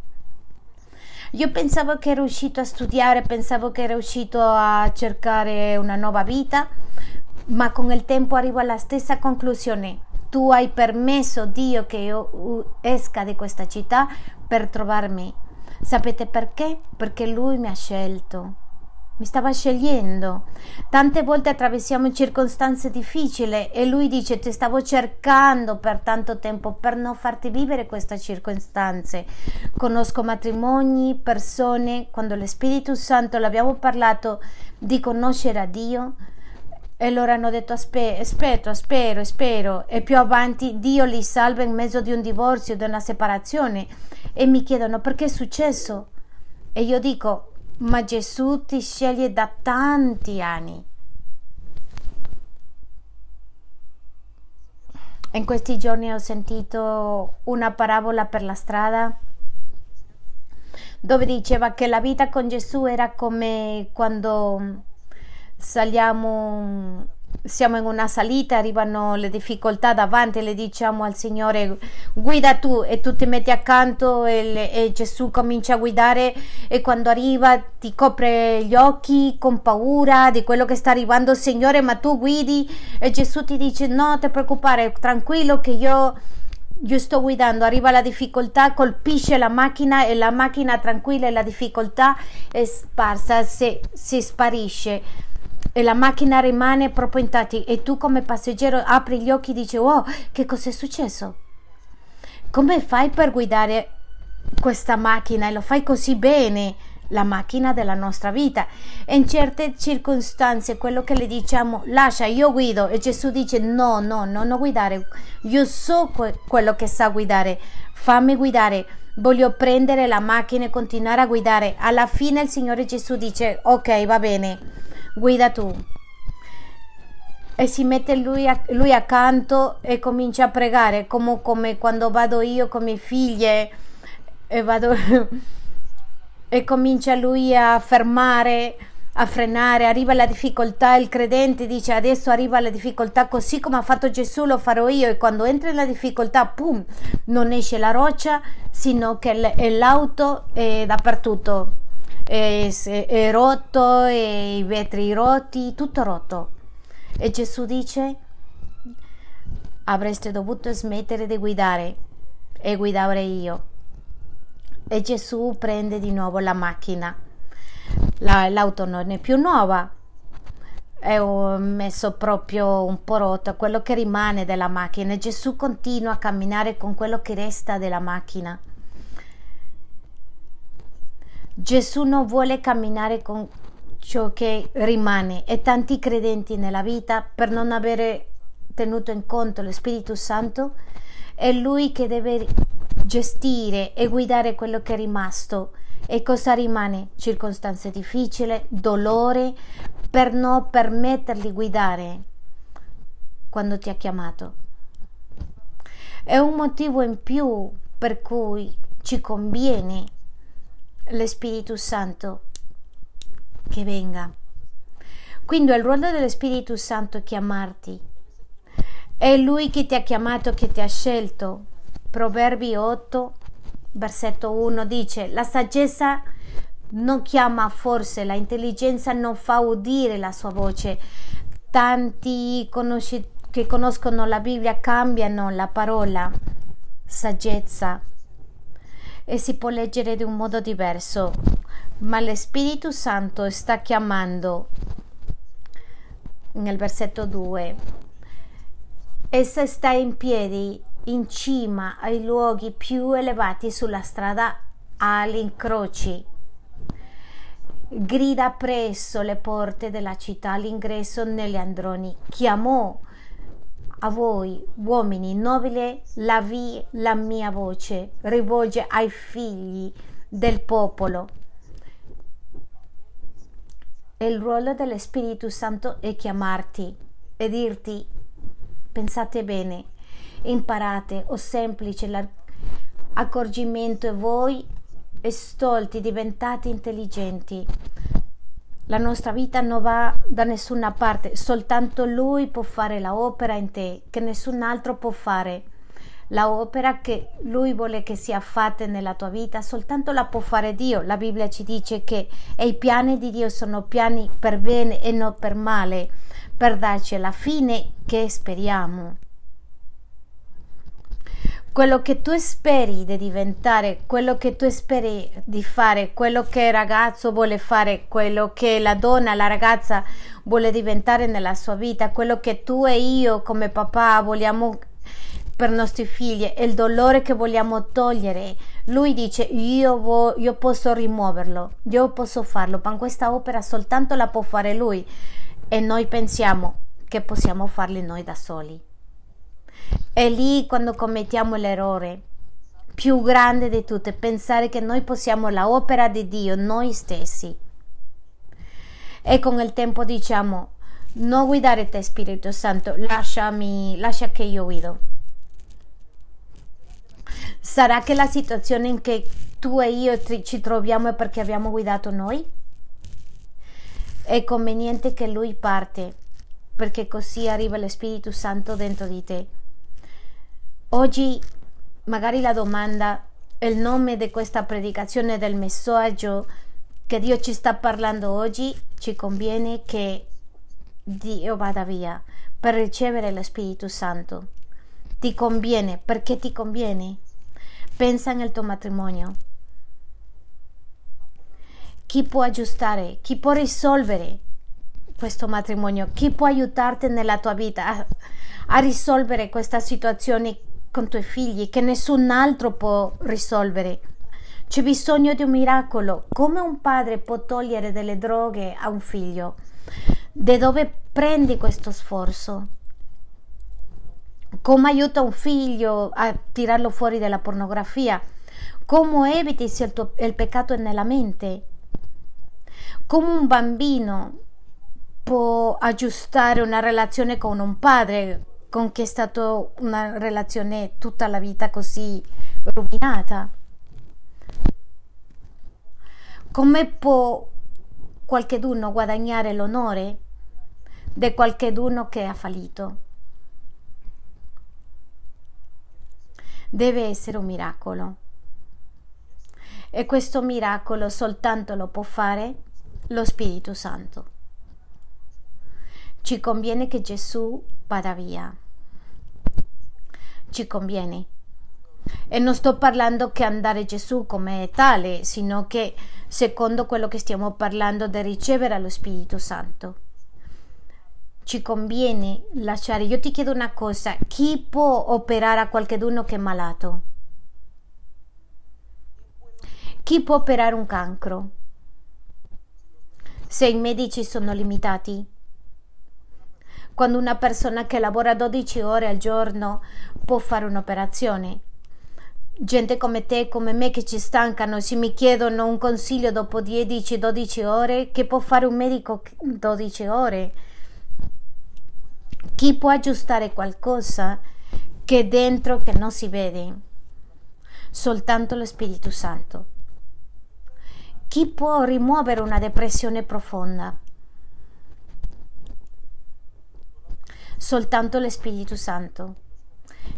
Io pensavo che ero uscito a studiare, pensavo che ero uscito a cercare una nuova vita, ma con il tempo arrivo alla stessa conclusione. Tu hai permesso Dio che io esca di questa città per trovarmi. Sapete perché? Perché Lui mi ha scelto mi stava scegliendo. Tante volte attraversiamo circostanze difficili e lui dice ti stavo cercando per tanto tempo per non farti vivere queste circostanze. Conosco matrimoni, persone, quando lo Spirito Santo l'abbiamo parlato di conoscere a Dio, e loro hanno detto aspetto, spero, spero. E più avanti Dio li salva in mezzo di un divorzio, di una separazione. E mi chiedono perché è successo? E io dico ma Gesù ti sceglie da tanti anni. In questi giorni ho sentito una parabola per la strada dove diceva che la vita con Gesù era come quando saliamo siamo in una salita, arrivano le difficoltà davanti, le diciamo al Signore guida tu e tu ti metti accanto e, e, Gesù comincia a guidare e quando arriva ti copre gli occhi con paura di quello che sta arrivando Signore ma tu guidi e Gesù ti dice no ti preoccupare tranquillo che io io sto guidando, arriva la difficoltà, colpisce la macchina e la macchina tranquilla e la difficoltà è sparsa, si, si sparisce e la macchina rimane proprio intatta e tu come passeggero apri gli occhi e dici oh che cosa è successo? Come fai per guidare questa macchina e lo fai così bene? la macchina della nostra vita. In certe circostanze quello che le diciamo lascia, io guido e Gesù dice no, no, no, non guidare, io so que- quello che sa guidare, fammi guidare. Voglio prendere la macchina e continuare a guidare. Alla fine il Signore Gesù dice ok, va bene, guida tu. E si mette lui, lui accanto e comincia a pregare, come, come quando vado io con mie figlie e vado e comincia lui a fermare, a frenare, arriva la difficoltà, il credente dice adesso arriva la difficoltà così come ha fatto Gesù lo farò io. E quando entra nella difficoltà, pum, non esce la roccia, sino che l'auto è dappertutto, è, è rotto, e i vetri rotti, tutto rotto. E Gesù dice avreste dovuto smettere di guidare e guidare io e Gesù prende di nuovo la macchina. La, l'auto non è più nuova, è messo proprio un po' rotto, quello che rimane della macchina e Gesù continua a camminare con quello che resta della macchina. Gesù non vuole camminare con ciò che rimane e tanti credenti nella vita per non avere tenuto in conto lo Spirito Santo è lui che deve gestire e guidare quello che è rimasto. E cosa rimane? Circostanze difficili, dolore, per non permettergli guidare quando ti ha chiamato. È un motivo in più per cui ci conviene lo Spirito Santo che venga. Quindi il ruolo dello Spirito Santo è chiamarti. È Lui che ti ha chiamato, che ti ha scelto Proverbi 8, versetto 1 dice, la saggezza non chiama forse, la intelligenza non fa udire la sua voce. Tanti conosci- che conoscono la Bibbia cambiano la parola saggezza e si può leggere di un modo diverso, ma lo Spirito Santo sta chiamando nel versetto 2. Essa sta in piedi in cima ai luoghi più elevati sulla strada agli incroci. Grida presso le porte della città all'ingresso negli androni. Chiamò a voi, uomini nobili, la, vi, la mia voce, rivolge ai figli del popolo. Il ruolo dello Spirito Santo è chiamarti e dirti, pensate bene, imparate o semplice l'accorgimento e voi stolti diventate intelligenti. La nostra vita non va da nessuna parte, soltanto Lui può fare l'opera in te, che nessun altro può fare. L'opera che Lui vuole che sia fatta nella tua vita, soltanto la può fare Dio. La Bibbia ci dice che i piani di Dio sono piani per bene e non per male, per darci la fine che speriamo quello che tu speri di diventare, quello che tu speri di fare, quello che il ragazzo vuole fare, quello che la donna, la ragazza vuole diventare nella sua vita, quello che tu e io come papà vogliamo per i nostri figli, il dolore che vogliamo togliere. Lui dice io, vo- io posso rimuoverlo, io posso farlo, ma questa opera soltanto la può fare lui e noi pensiamo che possiamo farli noi da soli. È lì quando commettiamo l'errore più grande di tutte, pensare che noi possiamo l'opera di Dio noi stessi. E con il tempo diciamo, non guidare te Spirito Santo, lasciami, lascia che io guido. Sarà che la situazione in cui tu e io ci troviamo è perché abbiamo guidato noi? È conveniente che lui parte, perché così arriva lo Spirito Santo dentro di te Oggi magari la domanda, il nome di questa predicazione del messaggio che Dio ci sta parlando oggi, ci conviene che Dio vada via per ricevere lo Spirito Santo. Ti conviene, perché ti conviene? Pensa nel tuo matrimonio. Chi può aggiustare? Chi può risolvere questo matrimonio? Chi può aiutarti nella tua vita a, a risolvere questa situazione con tuoi figli che nessun altro può risolvere? C'è bisogno di un miracolo. Come un padre può togliere delle droghe a un figlio? Da dove prendi questo sforzo? Come aiuta un figlio a tirarlo fuori dalla pornografia? Come eviti se il, tuo, il peccato è nella mente? Come un bambino può aggiustare una relazione con un padre con chi è stata una relazione tutta la vita così rovinata? Come può qualcheduno guadagnare l'onore di qualcheduno che ha fallito? Deve essere un miracolo. E questo miracolo soltanto lo può fare lo Spirito Santo. Ci conviene che Gesù vada via. Ci conviene. E non sto parlando che andare Gesù come tale, sino che secondo quello che stiamo parlando di ricevere lo Spirito Santo. Ci conviene lasciare. Io ti chiedo una cosa: chi può operare a qualcuno che è malato? Chi può operare un cancro? Se i medici sono limitati? Quando una persona che lavora 12 ore al giorno può fare un'operazione? gente come te come me che ci stancano, se mi chiedono un consiglio dopo 10-12 ore, che può fare un medico 12 ore? Chi può aggiustare qualcosa che dentro che non si vede? Soltanto lo Spirito Santo. Chi può rimuovere una depressione profonda? Soltanto lo Spirito Santo.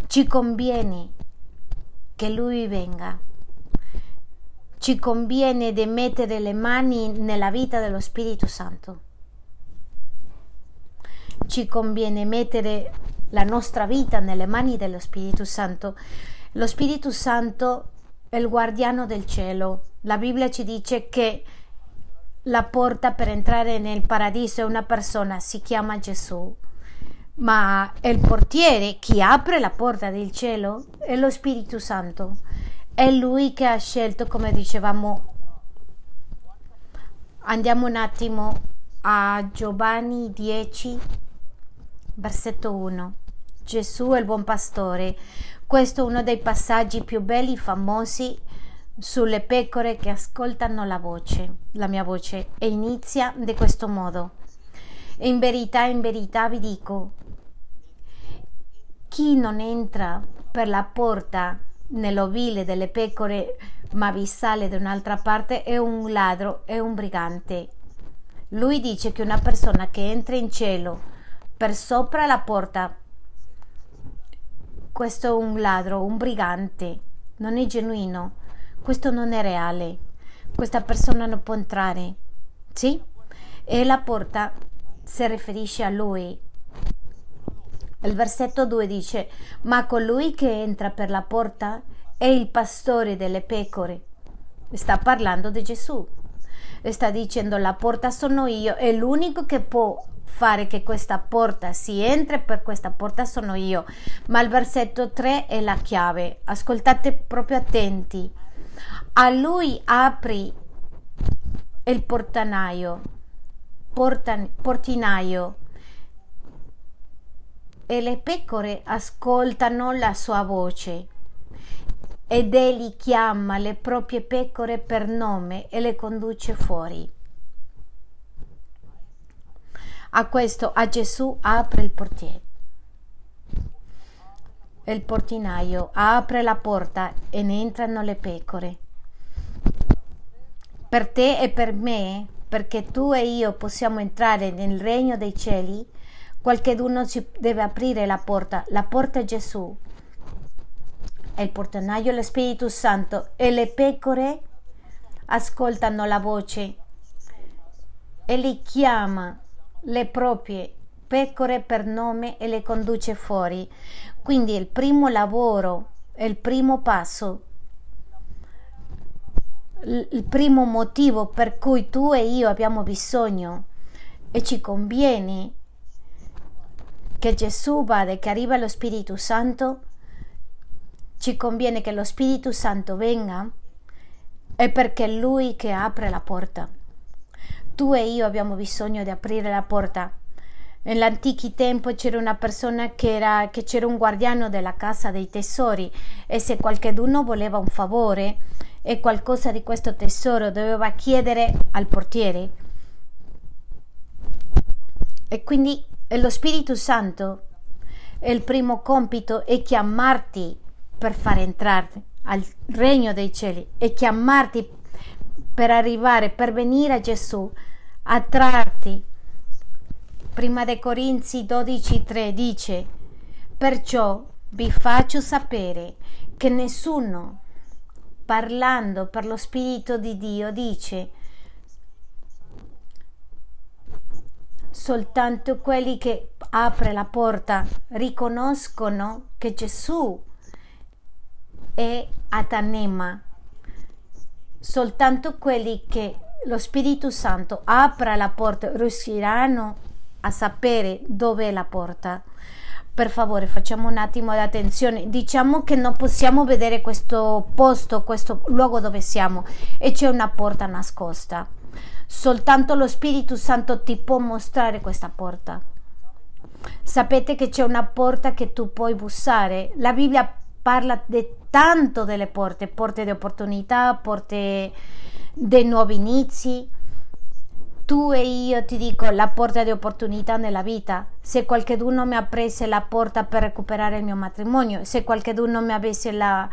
Ci conviene che Lui venga. Ci conviene di mettere le mani nella vita dello Spirito Santo. Ci conviene mettere la nostra vita nelle mani dello Spirito Santo. Lo Spirito Santo è il guardiano del cielo. La Bibbia ci dice che la porta per entrare nel paradiso è una persona, si chiama Gesù ma il portiere, chi apre la porta del cielo, è lo Spirito Santo. È lui che ha scelto, come dicevamo. Andiamo un attimo a Giovanni 10, versetto 1. Gesù è il buon pastore. Questo è uno dei passaggi più belli famosi sulle pecore che ascoltano la voce, la mia voce, e inizia di questo modo. In verità, in verità vi dico, chi non entra per la porta nell'ovile delle pecore ma vi sale da un'altra parte è un ladro, è un brigante. Lui dice che una persona che entra in cielo per sopra la porta, questo è un ladro, un brigante, non è genuino, questo non è reale, questa persona non può entrare, sì? E la porta si riferisce a lui, il versetto 2 dice, ma colui che entra per la porta è il pastore delle pecore. Sta parlando di Gesù. Sta dicendo la porta sono io, è l'unico che può fare che questa porta si entri per questa porta sono io. Ma il versetto 3 è la chiave. Ascoltate proprio attenti. A lui apri il portanaio, portan, portinaio e le pecore ascoltano la sua voce. Ed egli chiama le proprie pecore per nome e le conduce fuori. A questo a Gesù apre il portiere. Il portinaio apre la porta e ne entrano le pecore. Per te e per me, perché tu e io possiamo entrare nel regno dei cieli, Qualcheduno ci deve aprire la porta, la porta è Gesù. È il portanaio lo Spirito Santo e le pecore ascoltano la voce e li chiama le proprie pecore per nome e le conduce fuori. Quindi il primo lavoro, il primo passo, il primo motivo per cui tu e io abbiamo bisogno e ci conviene che Gesù vada e che arriva lo Spirito Santo, ci conviene che lo Spirito Santo venga, è perché è Lui che apre la porta. Tu e io abbiamo bisogno di aprire la porta. Nell'antichi tempo c'era una persona che era che c'era un guardiano della casa dei tesori e se qualcuno voleva un favore e qualcosa di questo tesoro doveva chiedere al portiere. E quindi lo Spirito Santo il primo compito è chiamarti per far entrare al regno dei cieli e chiamarti per arrivare, per venire a Gesù, a trarti. Prima dei Corinzi 12:3 dice: Perciò vi faccio sapere che nessuno, parlando per lo Spirito di Dio, dice soltanto quelli che apre la porta riconoscono che Gesù è Atanema. Soltanto quelli che lo Spirito Santo apra la porta riusciranno a sapere dove è la porta. Per favore, facciamo un attimo di attenzione. Diciamo che non possiamo vedere questo posto, questo luogo dove siamo e c'è una porta nascosta. Soltanto lo Spirito Santo ti può mostrare questa porta. Sapete che c'è una porta che tu puoi bussare. La Bibbia parla di tanto delle porte, porte di opportunità, porte di nuovi inizi. Tu e io ti dico la porta di opportunità nella vita. Se qualcuno mi aprisse la porta per recuperare il mio matrimonio, se qualcuno mi avesse la,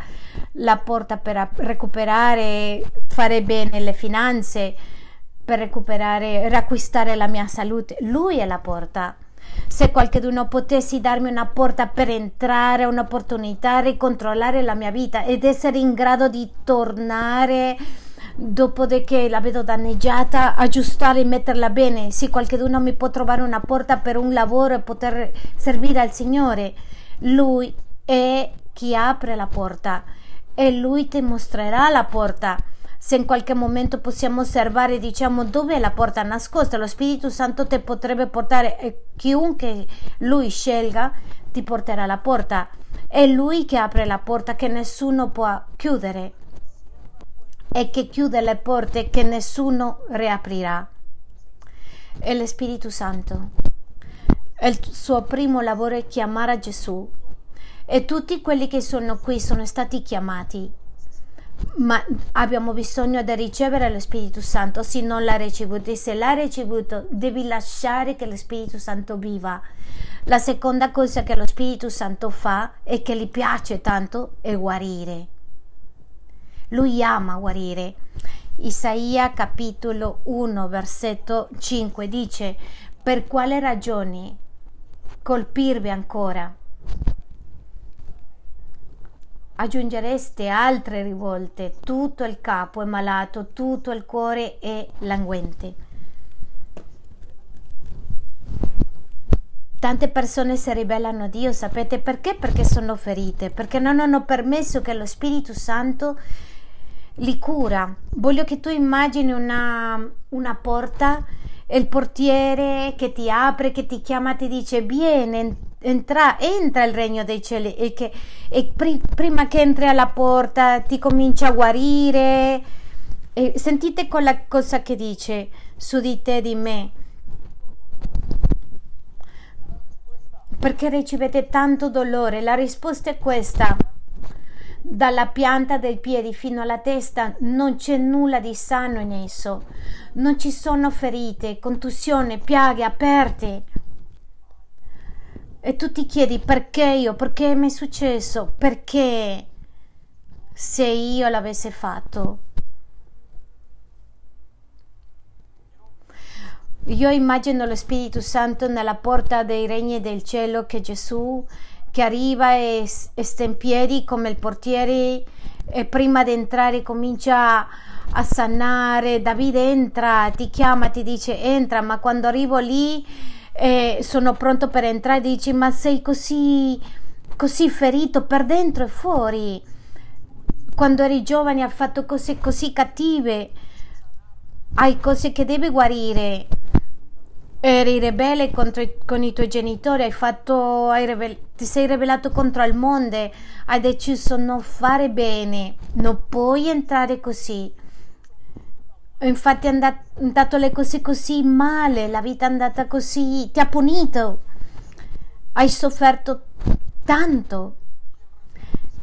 la porta per recuperare, fare bene le finanze, per recuperare, riacquistare la mia salute, lui è la porta. Se qualcuno potesse darmi una porta per entrare, un'opportunità, ricontrollare la mia vita ed essere in grado di tornare dopo che la vedo danneggiata, aggiustare e metterla bene. Se qualcuno mi può trovare una porta per un lavoro e poter servire al Signore, Lui è chi apre la porta e Lui ti mostrerà la porta se in qualche momento possiamo osservare diciamo dove è la porta nascosta lo Spirito Santo ti potrebbe portare e chiunque lui scelga ti porterà alla porta è lui che apre la porta che nessuno può chiudere e che chiude le porte che nessuno riaprirà è lo Spirito Santo. Il suo primo lavoro è chiamare Gesù e tutti quelli che sono qui sono stati chiamati ma abbiamo bisogno di ricevere lo Spirito Santo. Se non l'ha ricevuto e se l'ha ricevuto devi lasciare che lo Spirito Santo viva. La seconda cosa che lo Spirito Santo fa e che gli piace tanto è guarire. Lui ama guarire. Isaia capitolo 1 versetto 5 dice per quale ragione colpirvi ancora aggiungereste altre rivolte, tutto il capo è malato, tutto il cuore è languente. Tante persone si ribellano a Dio, sapete perché? Perché sono ferite, perché non hanno permesso che lo Spirito Santo li cura. Voglio che tu immagini una, una porta e il portiere che ti apre, che ti chiama, ti dice vieni, entra, entra il regno dei cieli e che e pri, prima che entri alla porta ti comincia a guarire. E sentite quella cosa che dice su di te, di me. Perché ricevete tanto dolore? La risposta è questa. Dalla pianta dei piedi fino alla testa non c'è nulla di sano in esso. Non ci sono ferite, contusioni, piaghe aperte e tu ti chiedi perché io, perché mi è successo, perché se io l'avessi fatto. Io immagino lo Spirito Santo nella porta dei regni del cielo che Gesù che arriva e, e sta in piedi come il portiere e prima di entrare comincia a sanare. Davide entra, ti chiama, ti dice entra, ma quando arrivo lì e sono pronto per entrare dici ma sei così così ferito per dentro e fuori. Quando eri giovane hai fatto cose così cattive, hai cose che devi guarire. Eri ribelle contro, con i tuoi genitori, hai fatto, hai rivel, ti sei ribelato contro il mondo, hai deciso non fare bene, non puoi entrare così. Infatti è andato le cose così male, la vita è andata così, ti ha punito, hai sofferto tanto.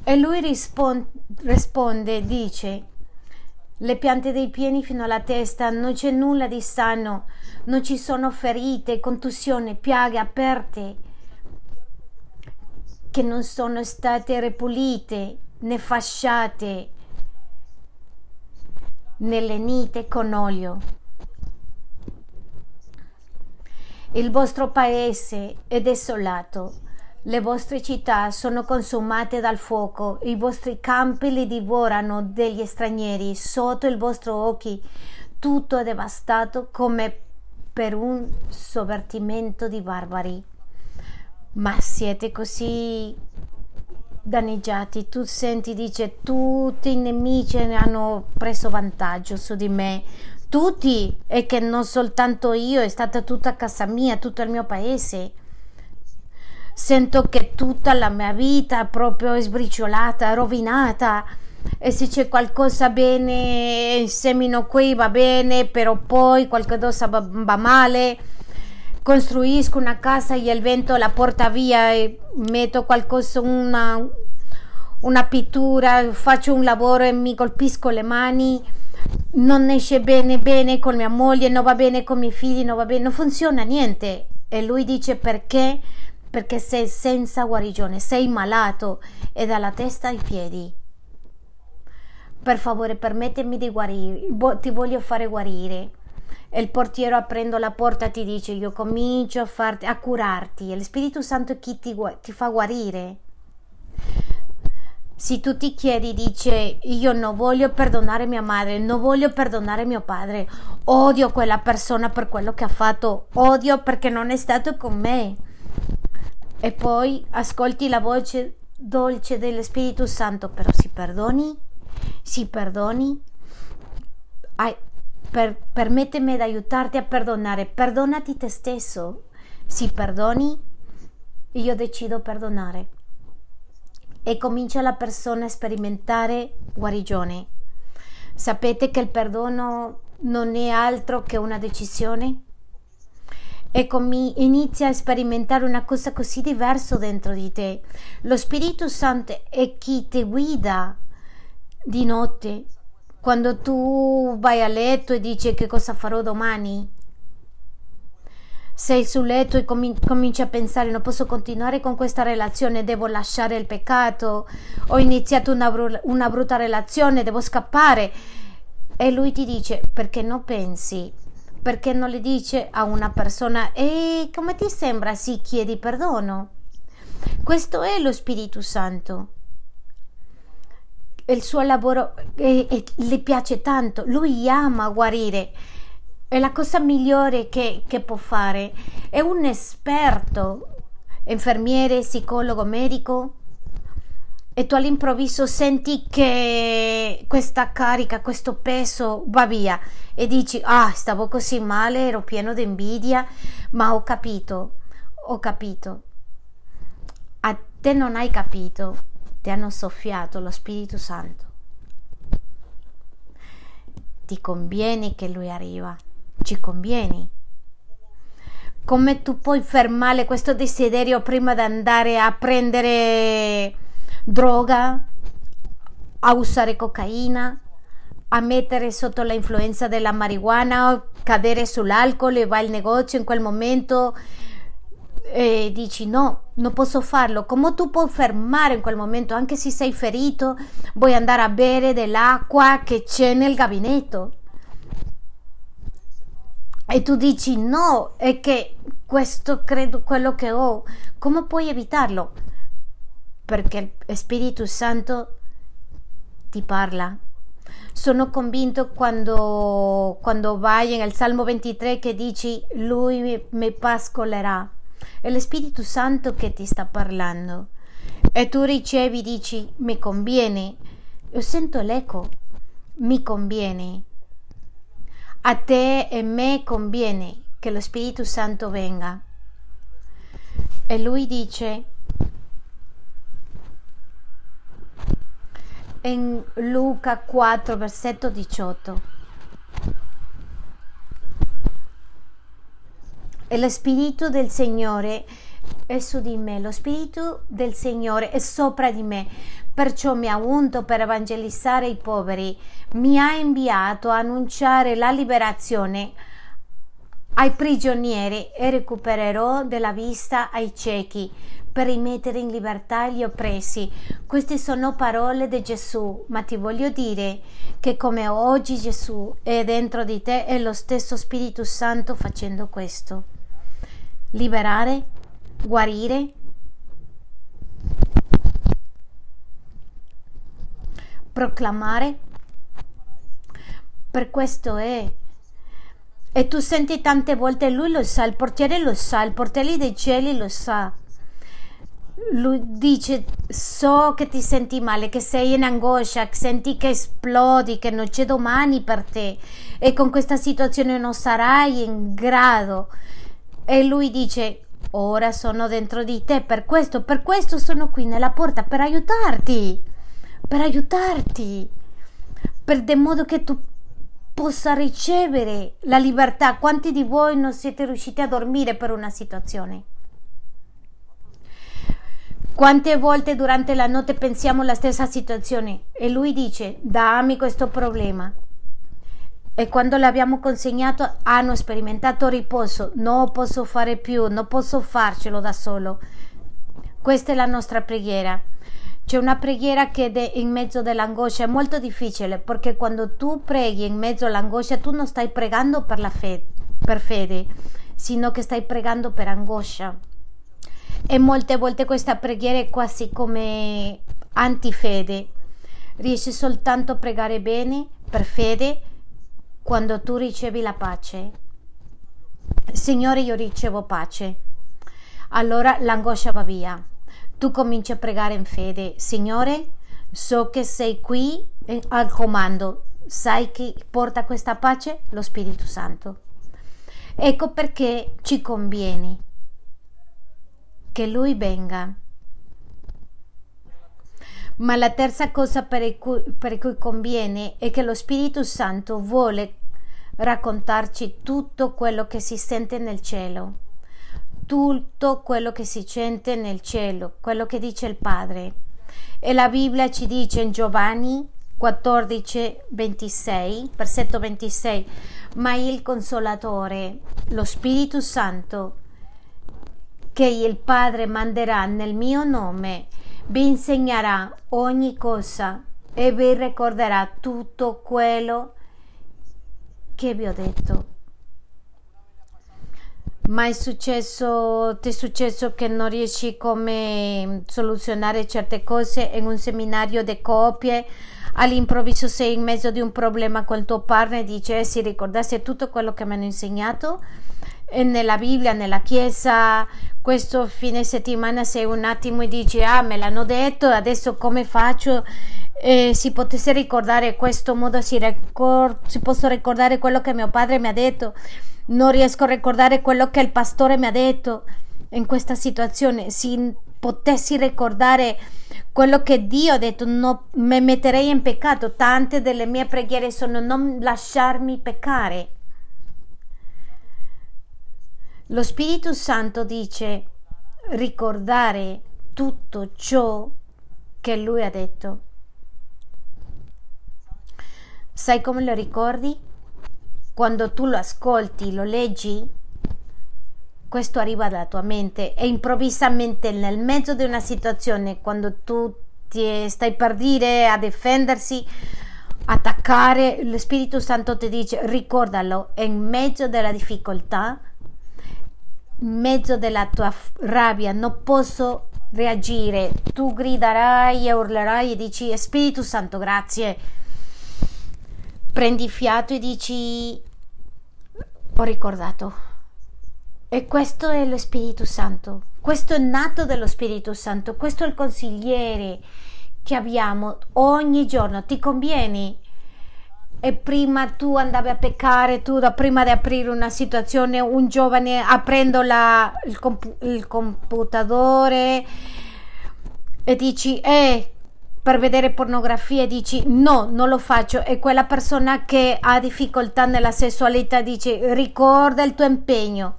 E lui risponde, risponde dice, le piante dei piedi fino alla testa, non c'è nulla di sano, non ci sono ferite, contusioni, piaghe aperte che non sono state ripulite né fasciate nelle nite con olio. Il vostro paese è desolato, le vostre città sono consumate dal fuoco, i vostri campi li divorano degli stranieri, sotto i vostri occhi tutto è devastato come per un sovvertimento di barbari. Ma siete così danneggiati, tu senti, dice, tutti i nemici hanno preso vantaggio su di me, tutti, e che non soltanto io, è stata tutta casa mia, tutto il mio paese. Sento che tutta la mia vita è proprio sbriciolata, rovinata. E se c'è qualcosa bene, semino qui va bene, però poi qualcosa va, va male costruisco una casa e il vento la porta via e metto qualcosa, una, una pittura, faccio un lavoro e mi colpisco le mani, non esce bene bene con mia moglie, non va bene con i miei figli, non va bene, non funziona niente. E lui dice perché? Perché sei senza guarigione, sei malato e dalla testa ai piedi. Per favore, permettimi di guarire, ti voglio fare guarire e il portiere aprendo la porta ti dice io comincio a, farti, a curarti e lo Spirito Santo chi ti, ti fa guarire? Se tu ti chiedi dice io non voglio perdonare mia madre non voglio perdonare mio padre. Odio quella persona per quello che ha fatto. Odio perché non è stato con me e poi ascolti la voce dolce dello Spirito Santo però si perdoni si perdoni hai, per, permettimi di aiutarti a perdonare. Perdonati te stesso. Si perdoni, io decido perdonare. E comincia la persona a sperimentare guarigione. Sapete che il perdono non è altro che una decisione? E inizia a sperimentare una cosa così diversa dentro di te. Lo Spirito Santo è chi ti guida di notte quando tu vai a letto e dici che cosa farò domani? Sei sul letto e com- cominci a pensare non posso continuare con questa relazione, devo lasciare il peccato, ho iniziato una, br- una brutta relazione, devo scappare. E lui ti dice perché non pensi? Perché non le dice a una persona e come ti sembra se chiedi perdono? Questo è lo Spirito Santo il suo lavoro e, e le piace tanto, lui ama guarire, è la cosa migliore che, che può fare, è un esperto, infermiere, psicologo, medico, e tu all'improvviso senti che questa carica, questo peso va via. E dici ah stavo così male, ero pieno di invidia, ma ho capito, ho capito. A te non hai capito ti hanno soffiato lo Spirito Santo. Ti conviene che lui arriva, ci conviene. Come tu puoi fermare questo desiderio prima di andare a prendere droga, a usare cocaina, a mettere sotto l'influenza della marijuana, cadere sull'alcol e vai al negozio in quel momento e dici no, non posso farlo, come tu puoi fermare in quel momento, anche se sei ferito, vuoi andare a bere dell'acqua che c'è nel gabinetto. E tu dici no, è che questo credo quello che ho, come puoi evitarlo? Perché il Spirito Santo ti parla. Sono convinto quando, quando vai nel Salmo 23 che dici lui mi pascolerà è lo Spirito Santo che ti sta parlando. e tu ricevi, dici mi conviene. Io sento l'eco, mi conviene. A te e me conviene che lo Spirito Santo venga. E lui dice in Luca 4, versetto 18. E lo Spirito del Signore è su di me, lo Spirito del Signore è sopra di me, perciò mi ha unto per evangelizzare i poveri, mi ha inviato a annunciare la liberazione ai prigionieri e recupererò della vista ai ciechi per rimettere in libertà gli oppressi. Queste sono parole di Gesù, ma ti voglio dire che come oggi Gesù è dentro di te è lo stesso Spirito Santo facendo questo. Liberare, guarire, proclamare. Per questo è e tu senti tante volte, lui lo sa, il portiere lo sa, il portiere dei cieli lo sa. Lui dice, so che ti senti male, che sei in angoscia, che senti che esplodi, che non c'è domani per te e con questa situazione non sarai in grado. E lui dice, ora sono dentro di te, per questo, per questo sono qui nella porta, per aiutarti, per aiutarti, per de modo che tu possa ricevere la libertà. Quanti di voi non siete riusciti a dormire per una situazione? Quante volte durante la notte pensiamo alla stessa situazione e lui dice dammi questo problema e quando l'abbiamo consegnato hanno sperimentato riposo, non posso fare più, non posso farcelo da solo. Questa è la nostra preghiera. C'è una preghiera che è in mezzo dell'angoscia è molto difficile perché quando tu preghi in mezzo all'angoscia tu non stai pregando per la fede, per fede, sino che stai pregando per angoscia. E molte volte questa preghiera è quasi come antifede. Riesci soltanto a pregare bene per fede quando tu ricevi la pace. Signore, io ricevo pace. Allora l'angoscia va via tu cominci a pregare in fede, Signore, so che sei qui eh, al comando, sai chi porta questa pace? Lo Spirito Santo. Ecco perché ci conviene che Lui venga. Ma la terza cosa per cui, per cui conviene è che lo Spirito Santo vuole raccontarci tutto quello che si sente nel cielo tutto quello che si sente nel cielo, quello che dice il Padre. E la Bibbia ci dice in Giovanni 14, 26, versetto 26, ma il consolatore, lo Spirito Santo, che il Padre manderà nel mio nome, vi insegnerà ogni cosa e vi ricorderà tutto quello che vi ho detto. Ma è successo, ti è successo che non riesci come soluzionare certe cose in un seminario di coppie? All'improvviso sei in mezzo di un problema con il tuo partner e dici, eh, si ricordasse tutto quello che mi hanno insegnato? Nella Bibbia, nella Chiesa, questo fine settimana sei un attimo e dici, ah, me l'hanno detto, adesso come faccio? Eh, si potesse ricordare questo modo, si, ricor- si posso ricordare quello che mio padre mi ha detto non riesco a ricordare quello che il pastore mi ha detto in questa situazione. Se potessi ricordare quello che Dio ha detto, no, mi metterei in peccato. Tante delle mie preghiere sono non lasciarmi peccare. Lo Spirito Santo dice ricordare tutto ciò che Lui ha detto. Sai come lo ricordi? quando tu lo ascolti, lo leggi, questo arriva dalla tua mente e improvvisamente nel mezzo di una situazione, quando tu ti stai per dire a difendersi, attaccare, lo Spirito Santo ti dice ricordalo, in mezzo della difficoltà, in mezzo della tua rabbia, non posso reagire, tu griderai e urlerai e dici Spirito Santo grazie prendi fiato e dici ho ricordato. E questo è lo Spirito Santo. Questo è nato dello Spirito Santo, questo è il consigliere che abbiamo ogni giorno. Ti conviene? E prima tu andavi a peccare, tu da prima di aprire una situazione, un giovane aprendo la, il, comp- il computadore e dici, eh, per vedere pornografia dici no, non lo faccio e quella persona che ha difficoltà nella sessualità dice ricorda il tuo impegno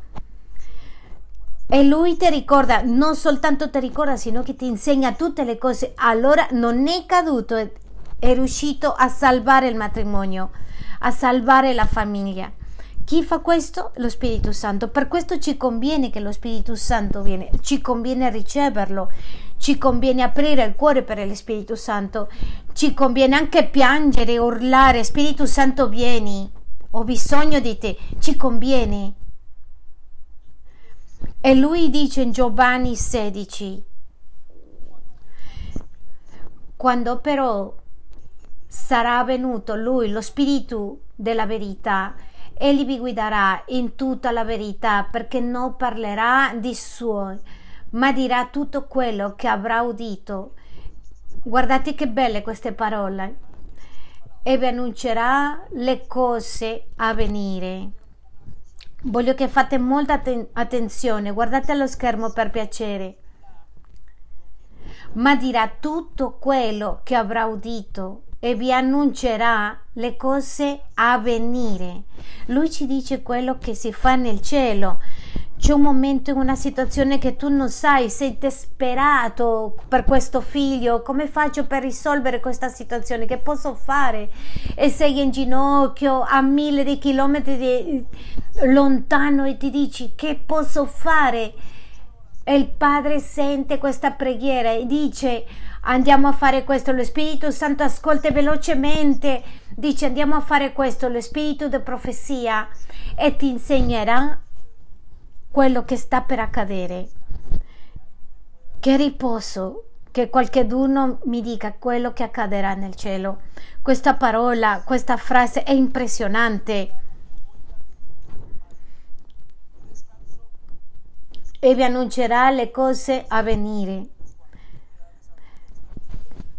e lui ti ricorda, non soltanto ti ricorda, sino che ti insegna tutte le cose. Allora non è caduto, è riuscito a salvare il matrimonio, a salvare la famiglia. Chi fa questo? Lo Spirito Santo. Per questo ci conviene che lo Spirito Santo viene, ci conviene riceverlo, ci conviene aprire il cuore per lo Spirito Santo, ci conviene anche piangere, urlare, Spirito Santo vieni, ho bisogno di te, ci conviene. E lui dice in Giovanni 16, quando però sarà venuto lui, lo Spirito della verità, egli vi guiderà in tutta la verità perché non parlerà di suoi ma dirà tutto quello che avrà udito. Guardate che belle queste parole. E vi annuncerà le cose a venire. Voglio che fate molta atten- attenzione, guardate allo schermo per piacere. Ma dirà tutto quello che avrà udito e vi annuncerà le cose a venire. Lui ci dice quello che si fa nel cielo c'è un momento in una situazione che tu non sai, sei disperato per questo figlio, come faccio per risolvere questa situazione, che posso fare? E sei in ginocchio a mille di chilometri di, lontano e ti dici che posso fare? E il padre sente questa preghiera e dice andiamo a fare questo, lo Spirito Santo ascolta velocemente, dice andiamo a fare questo, lo Spirito di profezia e ti insegnerà quello che sta per accadere. Che riposo che qualcuno mi dica quello che accadrà nel cielo. Questa parola, questa frase è impressionante. E vi annuncerà le cose a venire.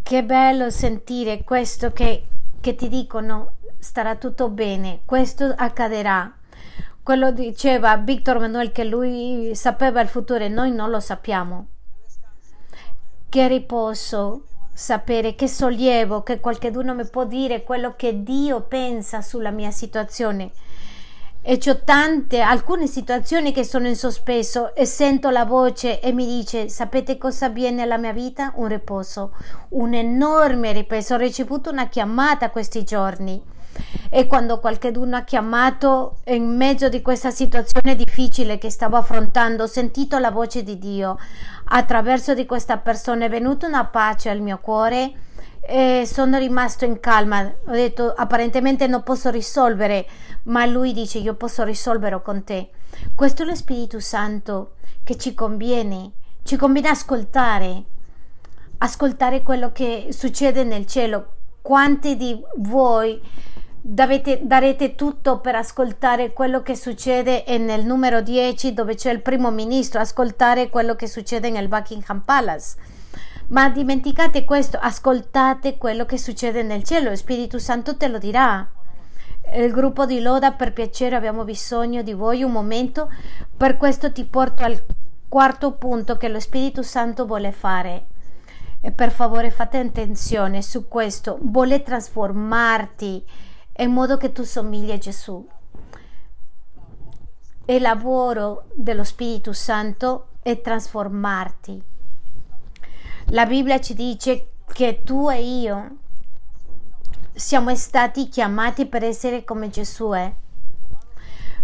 Che bello sentire questo che, che ti dicono starà tutto bene, questo accadrà quello diceva Victor Manuel che lui sapeva il futuro e noi non lo sappiamo. Che riposo sapere, che sollievo che qualcuno mi può dire quello che Dio pensa sulla mia situazione. E ho tante, alcune situazioni che sono in sospeso e sento la voce e mi dice, sapete cosa avviene alla mia vita? Un riposo, un enorme riposo. Ho ricevuto una chiamata questi giorni e quando qualcuno ha chiamato in mezzo di questa situazione difficile che stavo affrontando, ho sentito la voce di Dio. Attraverso di questa persona è venuta una pace al mio cuore e sono rimasto in calma. Ho detto apparentemente non posso risolvere, ma lui dice io posso risolvere con te. Questo è lo Spirito Santo che ci conviene, ci conviene ascoltare, ascoltare quello che succede nel cielo. Quanti di voi Davete, darete tutto per ascoltare quello che succede nel numero 10 dove c'è il primo ministro, ascoltare quello che succede nel Buckingham Palace. Ma dimenticate questo, ascoltate quello che succede nel cielo, lo Spirito Santo te lo dirà. Il gruppo di Loda, per piacere, abbiamo bisogno di voi un momento, per questo ti porto al quarto punto che lo Spirito Santo vuole fare. E per favore fate attenzione su questo, vuole trasformarti in modo che tu somigli a Gesù. Il lavoro dello Spirito Santo è trasformarti. La Bibbia ci dice che tu e io siamo stati chiamati per essere come Gesù è.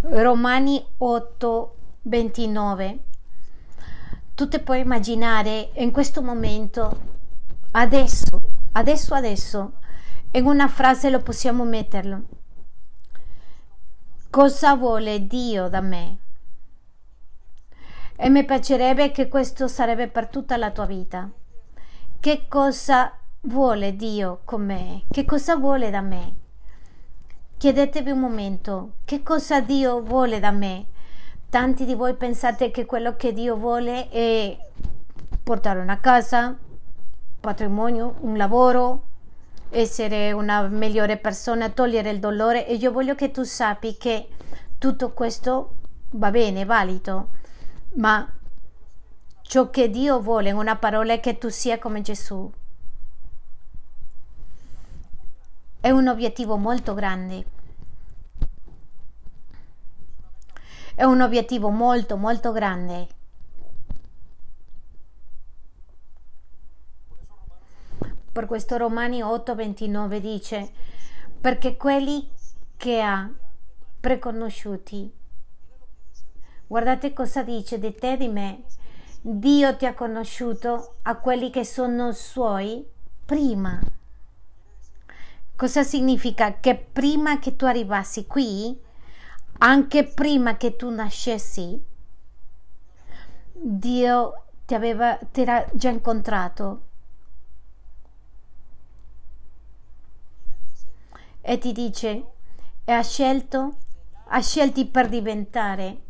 Romani 8, 29. Tu ti puoi immaginare in questo momento, adesso, adesso, adesso, in una frase lo possiamo metterlo. Cosa vuole Dio da me? E mi piacerebbe che questo sarebbe per tutta la tua vita. Che cosa vuole Dio con me? Che cosa vuole da me? Chiedetevi un momento, che cosa Dio vuole da me? Tanti di voi pensate che quello che Dio vuole è portare una casa, patrimonio, un lavoro, essere una migliore persona, togliere il dolore e io voglio che tu sappi che tutto questo va bene, è valido, ma ciò che Dio vuole in una parola è che tu sia come Gesù. È un obiettivo molto grande. È un obiettivo molto, molto grande. Per questo Romani 8:29 dice, perché quelli che ha preconosciuti, guardate cosa dice di te e di me, Dio ti ha conosciuto a quelli che sono suoi prima. Cosa significa? Che prima che tu arrivassi qui, anche prima che tu nascessi, Dio ti aveva ti era già incontrato e ti dice e ha scelto, ha scelti per diventare,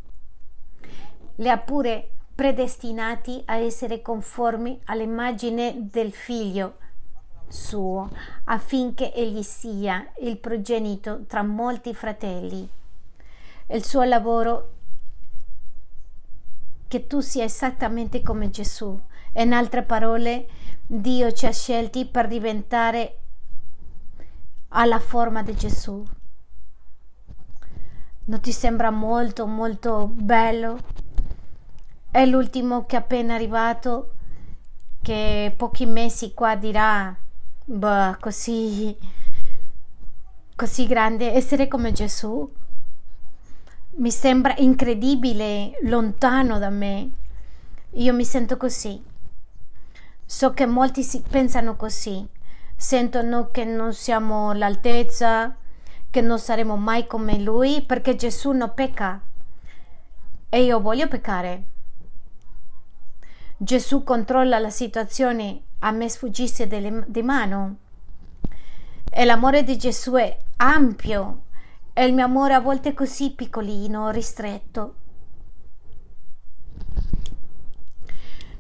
li ha pure predestinati a essere conformi all'immagine del figlio suo, affinché egli sia il progenito tra molti fratelli. Il suo lavoro che tu sia esattamente come Gesù. In altre parole, Dio ci ha scelti per diventare alla forma di Gesù. Non ti sembra molto molto bello? È l'ultimo che è appena arrivato che pochi mesi qua dirà bah, così così grande essere come Gesù mi sembra incredibile lontano da me io mi sento così so che molti si pensano così sentono che non siamo all'altezza, che non saremo mai come Lui, perché Gesù non pecca. E io voglio peccare. Gesù controlla la situazione, a me sfuggisse di mano. E l'amore di Gesù è ampio e il mio amore a volte è così piccolino, ristretto.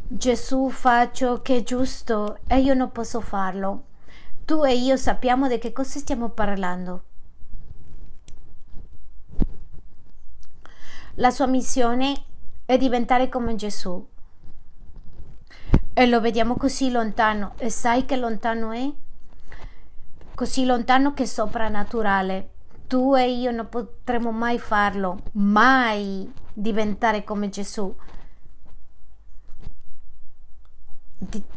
Gesù fa ciò che è giusto e io non posso farlo tu e io sappiamo di che cosa stiamo parlando. La sua missione è diventare come Gesù. E lo vediamo così lontano. E sai che lontano è? Così lontano che è soprannaturale. Tu e io non potremo mai farlo, mai diventare come Gesù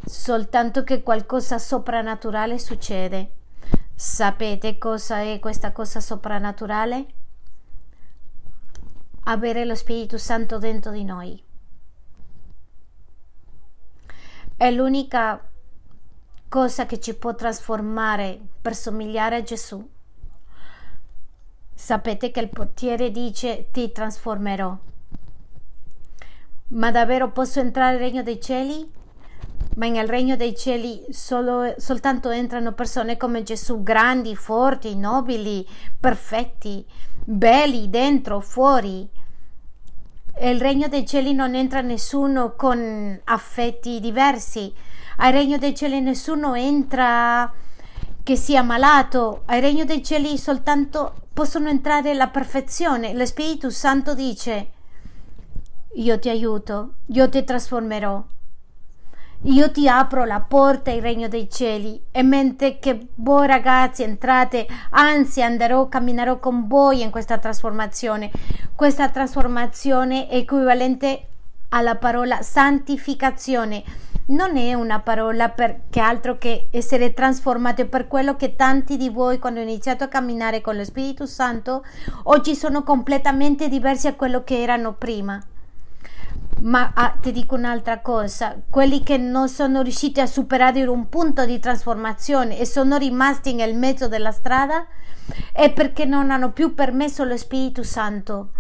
soltanto che qualcosa soprannaturale succede. Sapete cosa è questa cosa soprannaturale? Avere lo Spirito Santo dentro di noi. È l'unica cosa che ci può trasformare per somigliare a Gesù. Sapete che il portiere dice ti trasformerò. Ma davvero posso entrare nel regno dei cieli? ma nel regno dei cieli solo, soltanto entrano persone come Gesù, grandi, forti, nobili, perfetti, belli dentro, fuori. Il regno dei cieli non entra nessuno con affetti diversi. Al regno dei cieli nessuno entra che sia malato. Al regno dei cieli soltanto possono entrare la perfezione. Lo Spirito Santo dice: Io ti aiuto, io ti trasformerò io ti apro la porta al regno dei cieli e mentre che voi ragazzi entrate, anzi andrò, camminerò con voi in questa trasformazione. Questa trasformazione è equivalente alla parola santificazione. Non è una parola per che altro che essere trasformate per quello che tanti di voi quando ho iniziato a camminare con lo Spirito Santo oggi sono completamente diversi a quello che erano prima. Ma ah, ti dico un'altra cosa, quelli che non sono riusciti a superare un punto di trasformazione e sono rimasti nel mezzo della strada è perché non hanno più permesso allo Spirito Santo